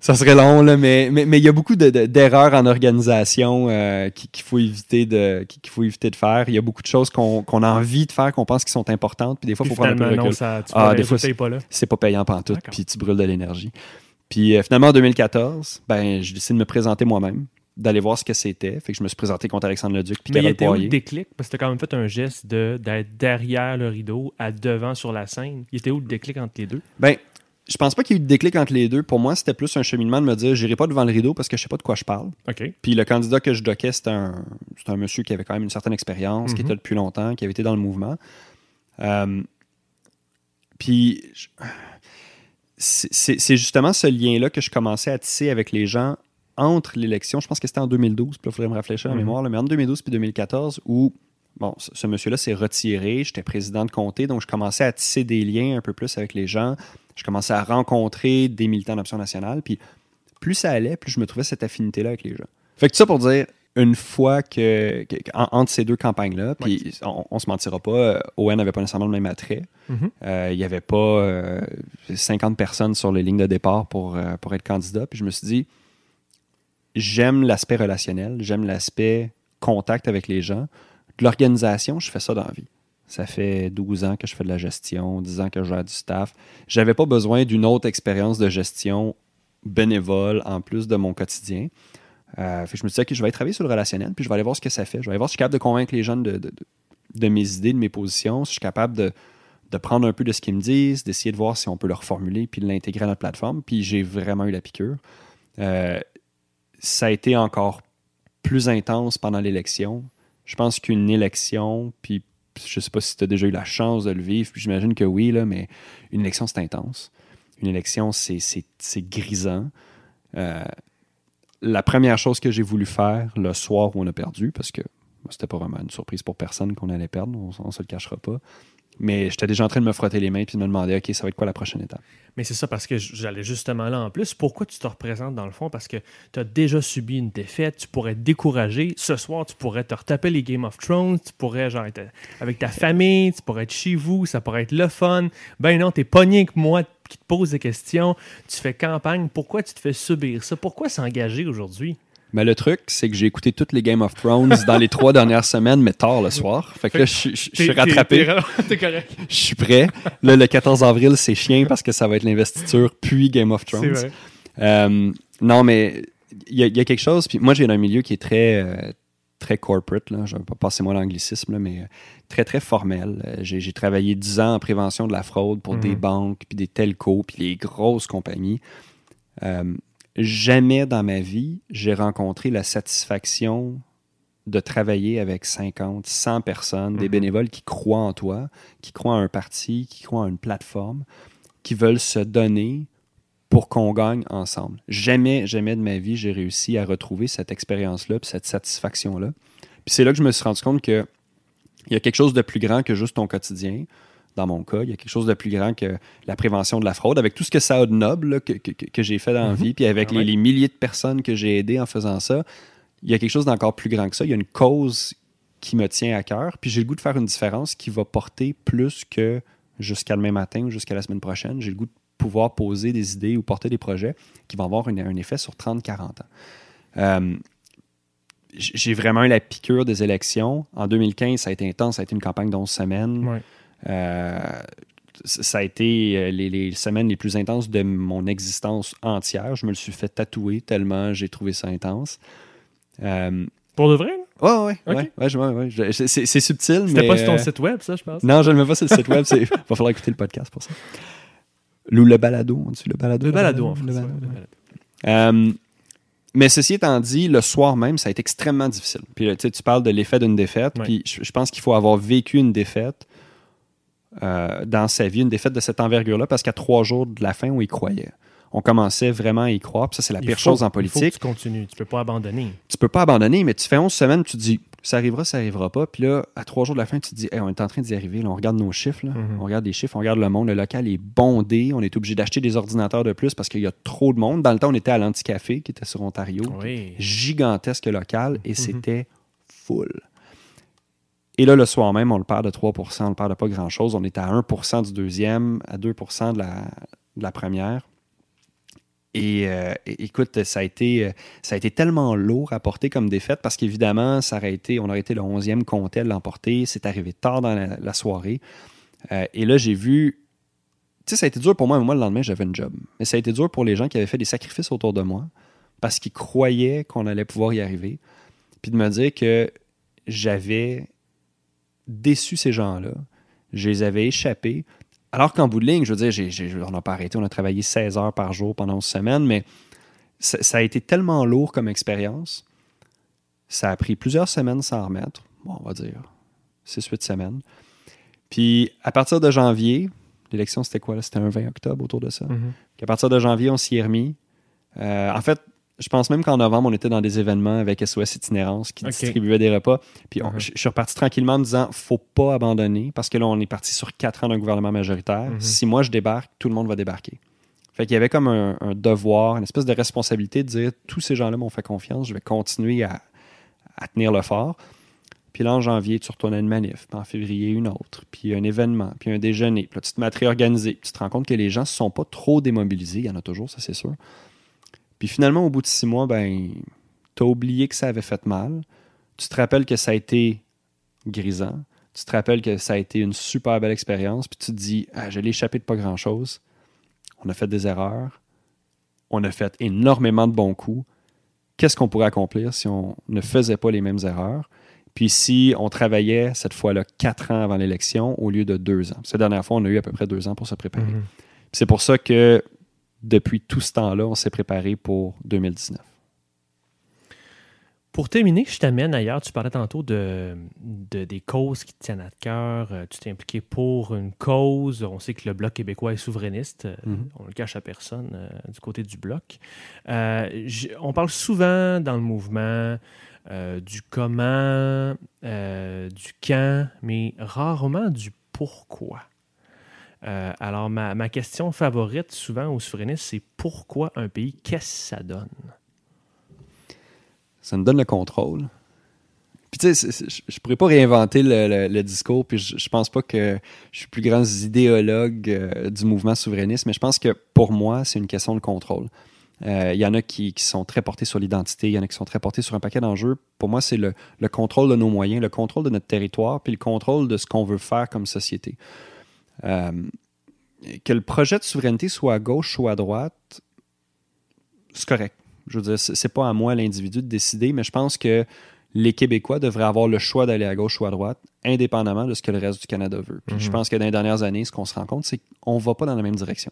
Speaker 4: ça serait long, là, mais mais mais il y a beaucoup de- de- d'erreurs en organisation euh, qui- qu'il faut éviter de qu'il faut éviter de faire. Il y a beaucoup de choses qu'on qu'on a envie de faire, qu'on pense qui sont importantes, puis des fois, il faut prendre un peu de
Speaker 1: non,
Speaker 4: recul.
Speaker 1: ça, tu
Speaker 4: Ah, des fois,
Speaker 1: résultat est pas là.
Speaker 4: C'est pas payant pantoute, puis tu brûles de l'énergie. Puis euh, finalement, en 2014, ben, j'ai décidé de me présenter moi-même, d'aller voir ce que c'était. Fait que je me suis présenté contre Alexandre Leduc puis
Speaker 1: Mais il était où le déclic? Parce que tu as quand même fait un geste de- d'être derrière le rideau, à devant sur la scène. Il était où le déclic entre les deux?
Speaker 4: Ben, je pense pas qu'il y ait eu de déclic entre les deux. Pour moi, c'était plus un cheminement de me dire, j'irai pas devant le rideau parce que je sais pas de quoi je parle. Puis le candidat que je dockais, c'était un, un monsieur qui avait quand même une certaine expérience, qui
Speaker 1: Mhm.
Speaker 4: était depuis longtemps, qui avait été dans le mouvement. Euh, puis c'est justement ce lien-là que je commençais à tisser avec les gens entre l'élection. Je pense que c'était en 2012, puis il faudrait me réfléchir en
Speaker 1: Mhm.
Speaker 4: mémoire, là, mais entre 2012 et 2014, où bon, ce, monsieur-là s'est retiré, j'étais président de comté, donc je commençais à tisser des liens un peu plus avec les gens. Je commençais à rencontrer des militants d'Option nationale, puis plus ça allait, plus je me trouvais cette affinité-là avec les gens. Fait que tout ça pour dire, une fois que, que- en- entre ces deux campagnes-là, puis on, on se mentira pas, euh, ON n'avait pas nécessairement le même attrait.
Speaker 1: Mhm.
Speaker 4: Euh, Il n'y avait pas euh, 50 personnes sur les lignes de départ pour, euh, pour être candidat. Puis je me suis dit, j'aime l'aspect relationnel, j'aime l'aspect contact avec les gens. De l'organisation, je fais ça dans la vie. Ça fait 12 ans que je fais de la gestion, 10 ans que je gère du staff. J'avais pas besoin d'une autre expérience de gestion bénévole en plus de mon quotidien. Euh, je me dit, OK, je vais travailler sur le relationnel, puis je vais aller voir ce que ça fait. Je vais aller voir si je suis capable de convaincre les gens de, mes idées, de mes positions, si je suis capable de, de prendre un peu de ce qu'ils me disent, d'essayer de voir si on peut le reformuler, puis de l'intégrer à notre plateforme. Puis j'ai vraiment eu la piqûre. Euh, ça a été encore plus intense pendant l'élection. Je pense qu'une élection, puis je sais pas si tu as déjà eu la chance de le vivre, puis j'imagine que oui, là, mais une élection, c'est intense. Une élection, c'est grisant. Euh, la première chose que j'ai voulu faire le soir où on a perdu, parce que c'était pas vraiment une surprise pour personne qu'on allait perdre, on, on se le cachera pas. Mais j'étais déjà en train de me frotter les mains puis de me demander, OK, ça va être quoi la prochaine étape?
Speaker 1: Mais c'est ça, parce que j'allais justement là en plus. Pourquoi tu te représentes dans le fond? Parce que tu as déjà subi une défaite, tu pourrais être découragé. Ce soir, tu pourrais te retaper les Game of Thrones, tu pourrais genre être avec ta famille, tu pourrais être chez vous, ça pourrait être le fun. Ben non, t'es pogné avec moi qui te pose des questions, tu fais campagne. Pourquoi tu te fais subir ça? Pourquoi s'engager aujourd'hui?
Speaker 4: Mais le truc, c'est que j'ai écouté toutes les Game of Thrones dans les trois dernières semaines, mais tard le soir. Fait que là, je suis- je je suis
Speaker 1: T'es-
Speaker 4: rattrapé.
Speaker 1: t'es- correct.
Speaker 4: Je suis prêt. Là, le 14 avril, c'est chien parce que ça va être l'investiture puis Game of Thrones.
Speaker 1: vrai.
Speaker 4: Euh, non, mais il y, a- il y a quelque chose. Puis moi, j'ai un milieu qui est très, euh, très corporate. Là. Je vais pas passer moi l'anglicisme, là, mais euh, très, très formel. J'ai travaillé 10 ans en prévention de la fraude pour
Speaker 1: Mhm.
Speaker 4: des banques, puis des telcos, puis les grosses compagnies. Euh, jamais dans ma vie, j'ai rencontré la satisfaction de travailler avec 50, 100 personnes, des
Speaker 1: Mhm.
Speaker 4: bénévoles qui croient en toi, qui croient en un parti, qui croient en une plateforme, qui veulent se donner pour qu'on gagne ensemble. Jamais, jamais de ma vie, j'ai réussi à retrouver cette expérience-là, puis cette satisfaction-là. Puis c'est là que je me suis rendu compte que il y a quelque chose de plus grand que juste ton quotidien. Dans mon cas, il y a quelque chose de plus grand que la prévention de la fraude, avec tout ce que ça a de noble là, que, que- j'ai fait dans la vie, puis avec
Speaker 1: Ah ouais.
Speaker 4: les, les milliers de personnes que j'ai aidées en faisant ça, il y a quelque chose d'encore plus grand que ça. Il y a une cause qui me tient à cœur, puis j'ai le goût de faire une différence qui va porter plus que jusqu'à demain matin ou jusqu'à la semaine prochaine. J'ai le goût de pouvoir poser des idées ou porter des projets qui vont avoir une- un effet sur 30-40 ans. Euh, j'ai vraiment eu la piqûre des élections. En 2015, ça a été intense. Ça a été une campagne d'11 semaines.
Speaker 1: Ouais.
Speaker 4: Euh, ça a été euh, les, les semaines les plus intenses de mon existence entière. Je me le suis fait tatouer tellement j'ai trouvé ça intense. Euh,
Speaker 1: Pour de vrai? là?
Speaker 4: ouais, ouais, ouais, ouais, c'est- subtil, mais...
Speaker 1: C'était pas sur ton site web, ça, je pense?
Speaker 4: Non, je ne le mets pas sur le site web. Il va falloir écouter le podcast pour ça. Ou le balado, on dit le balado.
Speaker 1: Le balado, en fait.
Speaker 4: Euh, mais ceci étant dit, le soir même, ça a été extrêmement difficile. Puis tu parles de l'effet d'une défaite. Puis je, je pense qu'il faut avoir vécu une défaite euh, dans sa vie, une défaite de cette envergure-là, parce qu'à trois jours de la fin, on y croyait. On commençait vraiment à y croire. Puis ça, c'est la
Speaker 1: Il
Speaker 4: pire
Speaker 1: faut-
Speaker 4: chose en
Speaker 1: Il faut
Speaker 4: politique.
Speaker 1: que tu continues. Tu peux pas abandonner.
Speaker 4: Tu peux pas abandonner, mais tu fais 11 semaines, tu te dis, ça arrivera, ça arrivera pas. Puis là, à trois jours de la fin, tu te dis, Hey, on est en train d'y arriver. Là, on regarde nos chiffres. là.
Speaker 1: Mhm.
Speaker 4: On regarde les chiffres, on regarde le monde. Le local est bondé. On est obligé d'acheter des ordinateurs de plus parce qu'il y a trop de monde. Dans le temps, on était à l'Anticafé, qui était sur Ontario.
Speaker 1: Oui.
Speaker 4: Gigantesque local. Et
Speaker 1: Mhm.
Speaker 4: c'était full. Et là, le soir même, on le perd de 3% on le perd de pas grand-chose. On est à 1% du deuxième, à 2 de la, de la première. Et euh, écoute, ça a, été, euh, ça a été tellement lourd à porter comme défaite parce qu'évidemment, ça aurait été, on aurait été le 11e comté à l'emporter. C'est arrivé tard dans la, la soirée. Euh, et là, j'ai vu. Tu sais, ça a été dur pour moi, mais moi, le lendemain, j'avais une job. Mais ça a été dur pour les gens qui avaient fait des sacrifices autour de moi parce qu'ils croyaient qu'on allait pouvoir y arriver. Puis de me dire que j'avais déçu ces gens-là. Je les avais échappés. Alors qu'en bout de ligne, je veux dire, on n'a pas arrêté, on a travaillé 16 heures par jour pendant 11 semaines, mais ça, ça a été tellement lourd comme expérience. Ça a pris plusieurs semaines sans remettre. Bon, on va dire 6-8 semaines. Puis à partir de janvier, l'élection c'était quoi? là? C'était un 20 octobre autour de ça. Puis à partir de janvier, on s'y est remis. Euh, en fait, je pense même qu'en novembre, on était dans des événements avec SOS Itinérance qui distribuaient des repas. Puis on-
Speaker 1: Mhm.
Speaker 4: je je suis reparti tranquillement en me disant faut pas abandonner parce que là, on est parti sur quatre ans d'un gouvernement majoritaire.
Speaker 1: Mhm.
Speaker 4: Si moi je débarque, tout le monde va débarquer. Fait qu'il y avait comme un, un devoir, une espèce de responsabilité de dire tous ces gens-là m'ont fait confiance, je vais continuer à, à tenir le fort. Puis là, en janvier, tu retournes à une manif, puis en février, une autre, puis un événement, puis un déjeuner. Puis là, tu te mets à te réorganiser. Puis tu te rends compte que les gens ne se sont pas trop démobilisés. Il y en a toujours, ça c'est sûr. Puis finalement, au bout de six mois, ben, tu as oublié que ça avait fait mal. Tu te rappelles que ça a été grisant. Tu te rappelles que ça a été une super belle expérience. Puis tu te dis, ah, je l'ai échappé de pas grand-chose. On a fait des erreurs. On a fait énormément de bons coups. Qu'est-ce qu'on pourrait accomplir si on ne faisait pas les mêmes erreurs? Puis si on travaillait cette fois-là quatre ans avant l'élection au lieu de deux ans. Cette dernière fois, on a eu à peu près deux ans pour se préparer.
Speaker 1: Mhm.
Speaker 4: Puis C'est pour ça que depuis tout ce temps-là, on s'est préparé pour 2019.
Speaker 1: Pour terminer, je t'amène ailleurs. Tu parlais tantôt de, de- des causes qui te tiennent à cœur. Euh, Tu t'es impliqué pour une cause. On sait que le Bloc québécois est souverainiste. Euh,
Speaker 4: Mhm.
Speaker 1: On le cache à personne euh, du côté du Bloc. Euh, on parle souvent dans le mouvement euh, du comment, du quand, mais rarement du pourquoi. Euh, alors, ma, ma question favorite souvent aux souverainistes, c'est pourquoi un pays, qu'est-ce que ça donne?
Speaker 4: ça nous donne le contrôle. Puis tu sais, je je pourrais pas réinventer le, discours, puis je, pense pas que je suis plus grand idéologue euh, du mouvement souverainiste, mais je pense que pour moi, c'est une question de contrôle. Euh, Il y en a qui, qui sont très portés sur l'identité, il y en a qui sont très portés sur un paquet d'enjeux. Pour moi, c'est le, le contrôle de nos moyens, le contrôle de notre territoire, puis le contrôle de ce qu'on veut faire comme société. Euh, que le projet de souveraineté soit à gauche ou à droite, c'est correct. Je veux dire, c'est pas à moi, l'individu, de décider, mais je pense que les Québécois devraient avoir le choix d'aller à gauche ou à droite, indépendamment de ce que le reste du Canada veut. Puis je
Speaker 1: Mhm.
Speaker 4: pense que dans les dernières années, ce qu'on se rend compte, c'est qu'on va pas dans la même direction.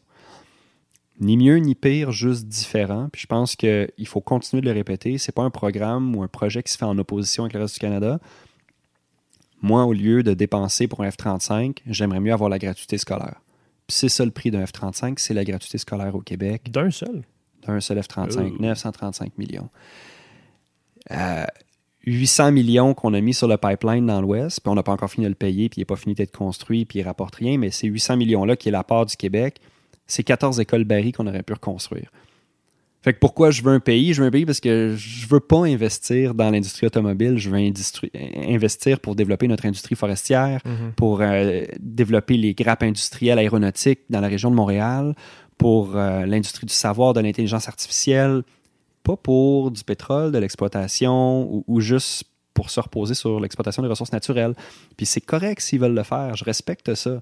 Speaker 4: Ni mieux ni pire, juste différent. Puis je pense qu'il faut continuer de le répéter. C'est pas un programme ou un projet qui se fait en opposition avec le reste du Canada. Moi, au lieu de dépenser pour un F-35, j'aimerais mieux avoir la gratuité scolaire. Puis c'est ça le prix d'un F-35, c'est la gratuité scolaire au Québec
Speaker 1: D'un seul?
Speaker 4: d'un seul F-35,
Speaker 1: Oh.
Speaker 4: 935 millions. Euh, 800 millions qu'on a mis sur le pipeline dans l'Ouest, puis on n'a pas encore fini de le payer, puis il n'est pas fini d'être construit, puis il ne rapporte rien, mais ces 800 millions-là, qui est la part du Québec, c'est 14 écoles Barry qu'on aurait pu reconstruire. Fait que pourquoi je veux un pays? Je veux un pays parce que je veux pas investir dans l'industrie automobile, je veux investir pour développer notre industrie forestière, pour euh, développer les grappes industrielles aéronautiques dans la région de Montréal, pour euh, l'industrie du savoir, de l'intelligence artificielle, pas pour du pétrole, de l'exploitation ou, ou juste pour se reposer sur l'exploitation des ressources naturelles. Puis c'est correct s'ils veulent le faire, je respecte ça.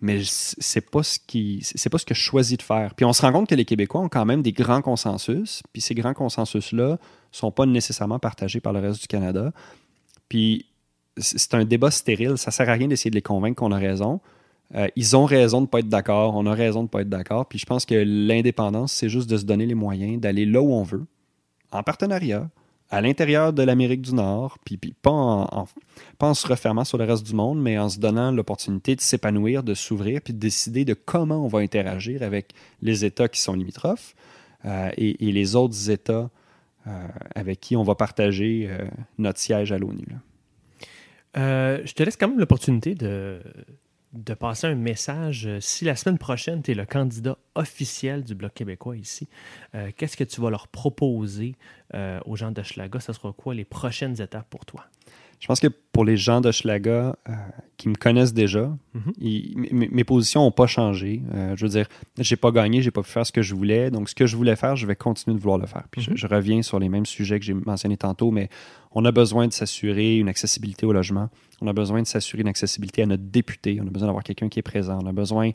Speaker 4: Mais c'est pas ce qui c'est pas ce que je choisis de faire. Puis on se rend compte que les Québécois ont quand même des grands consensus, puis ces grands consensus là sont pas nécessairement partagés par le reste du Canada. Puis c'est c'est un débat stérile, ça sert à rien d'essayer de les convaincre qu'on a raison. Euh, ils ont raison de ne pas être d'accord, on a raison de ne pas être d'accord. Puis je pense que l'indépendance, c'est juste de se donner les moyens d'aller là où on veut, en partenariat, à l'intérieur de l'Amérique du Nord, puis, puis pas, en, pas en se refermant sur le reste du monde, mais en se donnant l'opportunité de s'épanouir, de s'ouvrir, puis de décider de comment on va interagir avec les États qui sont limitrophes euh, et, les autres États euh, avec qui on va partager euh, notre siège à l'ONU.
Speaker 1: je te laisse quand même l'opportunité de, de passer un message. Euh, Si la semaine prochaine, tu es le candidat officiel du Bloc québécois ici, euh, qu'est-ce que tu vas leur proposer euh, aux gens d'Hochelaga? Ça sera quoi les prochaines étapes pour toi?
Speaker 4: Je pense que pour les gens d'Hochelaga euh, qui me connaissent déjà,
Speaker 1: Mhm.
Speaker 4: ils- mes positions n'ont pas changé. Euh, je veux dire, j'ai pas gagné, j'ai pas pu faire ce que je voulais. Donc, ce que je voulais faire, je vais continuer de vouloir le faire. Puis je-
Speaker 1: Mhm.
Speaker 4: je, reviens sur les mêmes sujets que j'ai mentionnés tantôt, mais on a besoin de s'assurer une accessibilité au logement. On a besoin de s'assurer une accessibilité à notre député. On a besoin d'avoir quelqu'un qui est présent. On a besoin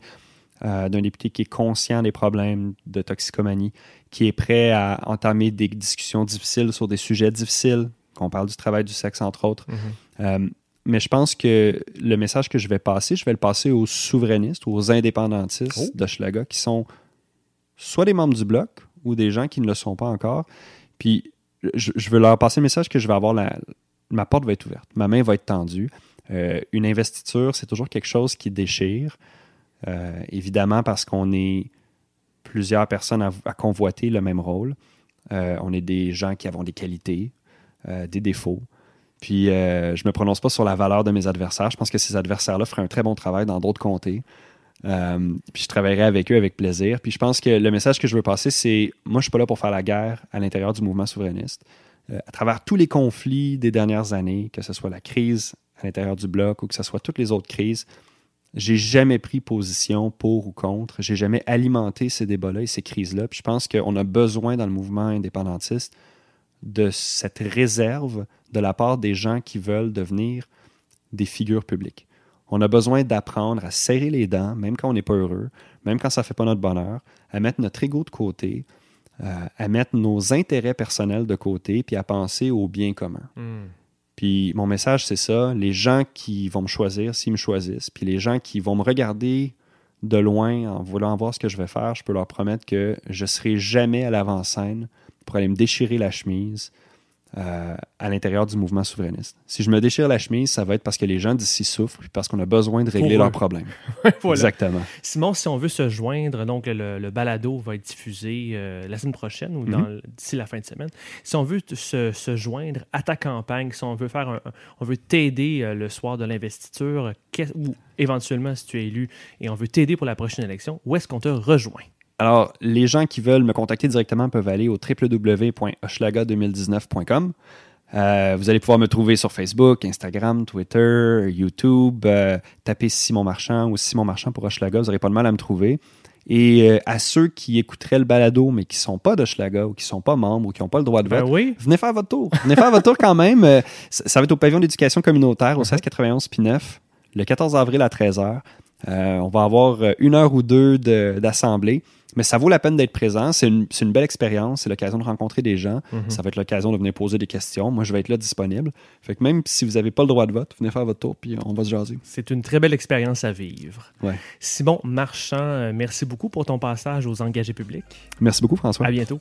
Speaker 4: euh, d'un député qui est conscient des problèmes de toxicomanie, qui est prêt à entamer des discussions difficiles sur des sujets difficiles, qu'on parle du travail du sexe, entre autres. Euh, mais je pense que le message que je vais passer, je vais le passer aux souverainistes, aux indépendantistes
Speaker 1: Oh.
Speaker 4: d'Hochelaga, qui sont soit des membres du Bloc ou des gens qui ne le sont pas encore. Puis je, je veux leur passer le message que je vais avoir la... Ma porte va être ouverte, ma main va être tendue. Euh, une investiture, c'est toujours quelque chose qui déchire. Euh, évidemment, parce qu'on est plusieurs personnes à, à convoiter le même rôle. Euh, on est des gens qui avons des qualités, euh, des défauts. Puis, euh, je ne me prononce pas sur la valeur de mes adversaires. Je pense que ces adversaires-là feraient un très bon travail dans d'autres comtés. Euh, puis, je travaillerai avec eux avec plaisir. Puis, je pense que le message que je veux passer, c'est moi, je ne suis pas là pour faire la guerre à l'intérieur du mouvement souverainiste. À travers tous les conflits des dernières années, que ce soit la crise à l'intérieur du bloc ou que ce soit toutes les autres crises, j'ai jamais pris position pour ou contre. J'ai jamais alimenté ces débats-là et ces crises-là. Puis je pense qu'on a besoin dans le mouvement indépendantiste de cette réserve de la part des gens qui veulent devenir des figures publiques. On a besoin d'apprendre à serrer les dents, même quand on n'est pas heureux, même quand ça ne fait pas notre bonheur, à mettre notre ego de côté, euh, à mettre nos intérêts personnels de côté, puis à penser au bien commun. Puis mon message, c'est ça. Les gens qui vont me choisir, s'ils me choisissent, puis les gens qui vont me regarder de loin en voulant voir ce que je vais faire, je peux leur promettre que je ne serai jamais à l'avant-scène pour aller me déchirer la chemise, euh, à l'intérieur du mouvement souverainiste. Si je me déchire la chemise, ça va être parce que les gens d'ici souffrent puis parce qu'on a besoin de régler leurs problèmes. [laughs]
Speaker 1: Voilà.
Speaker 4: Exactement.
Speaker 1: Simon, si on veut se joindre, donc le, le balado va être diffusé euh, la semaine prochaine ou dans- d'ici la fin de semaine. Si on veut se, se joindre à ta campagne, si on veut faire un- on veut t'aider euh, le soir de l'investiture, ou éventuellement si tu es élu et on veut t'aider pour la prochaine élection, où est-ce qu'on te rejoint?
Speaker 4: Alors, les gens qui veulent me contacter directement peuvent aller au www.hochelaga2019.com. Euh, vous allez pouvoir me trouver sur Facebook, Instagram, Twitter, YouTube. Euh, tapez Simon Marchand ou Simon Marchand pour Hochelaga, vous n'aurez pas de mal à me trouver. Et euh, à ceux qui écouteraient le balado, mais qui ne sont pas d'Hochelaga ou qui ne sont pas membres ou qui n'ont pas le droit de
Speaker 1: Ben
Speaker 4: vote,
Speaker 1: oui,
Speaker 4: venez faire votre tour. Venez faire votre tour quand même. Ça ça va être au pavillon d'éducation communautaire au
Speaker 1: Mhm.
Speaker 4: 1691 puis 9, le 14 avril à 13h. Euh, on va avoir une heure ou deux de- d'assemblée, mais ça vaut la peine d'être présent. C'est une, belle expérience. C'est l'occasion de rencontrer des gens.
Speaker 1: Mhm.
Speaker 4: Ça va être l'occasion de venir poser des questions. Moi, je vais être là disponible. Fait que même si vous n'avez pas le droit de vote, venez faire votre tour puis on va se jaser.
Speaker 1: c'est une très belle expérience à vivre.
Speaker 4: Ouais.
Speaker 1: Simon Marchand, euh, merci beaucoup pour ton passage aux engagés publics.
Speaker 4: Merci beaucoup, François.
Speaker 1: À bientôt.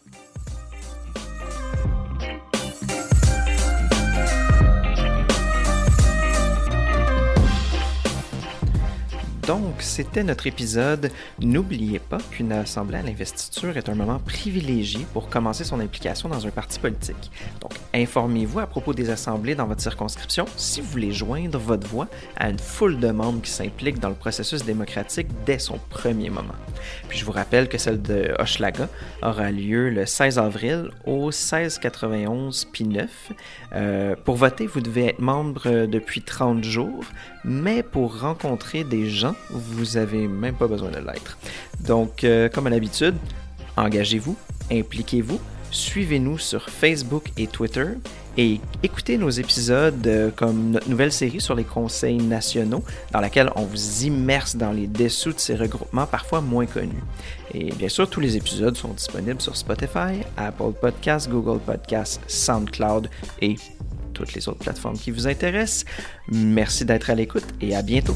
Speaker 5: Donc, c'était notre épisode. N'oubliez pas qu'une assemblée à l'investiture est un moment privilégié pour commencer son implication dans un parti politique. Donc, informez-vous à propos des assemblées dans votre circonscription si vous voulez joindre votre voix à une foule de membres qui s'impliquent dans le processus démocratique dès son premier moment. Puis je vous rappelle que celle de Hochelaga aura lieu le 16 avril au 1691 puis 9. Euh, pour voter, vous devez être membre depuis 30 jours, mais pour rencontrer des gens, vous avez même pas besoin de l'être. Donc, euh, comme à l'habitude, engagez-vous, impliquez-vous, suivez-nous sur Facebook et Twitter et écoutez nos épisodes euh, comme notre nouvelle série sur les conseils nationaux dans laquelle on vous immerse dans les dessous de ces regroupements parfois moins connus. Et bien sûr, tous les épisodes sont disponibles sur Spotify, Apple Podcasts, Google Podcasts, SoundCloud et toutes les autres plateformes qui vous intéressent. Merci d'être à l'écoute et à bientôt.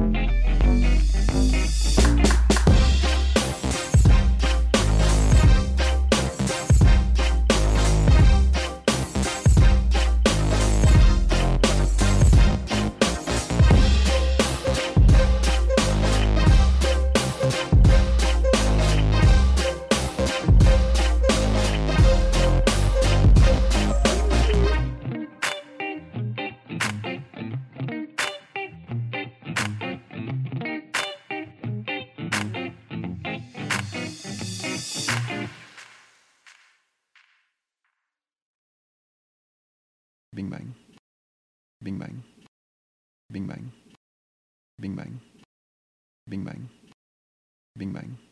Speaker 4: Bing bang. Bing bang. Bing bang. Bing bang.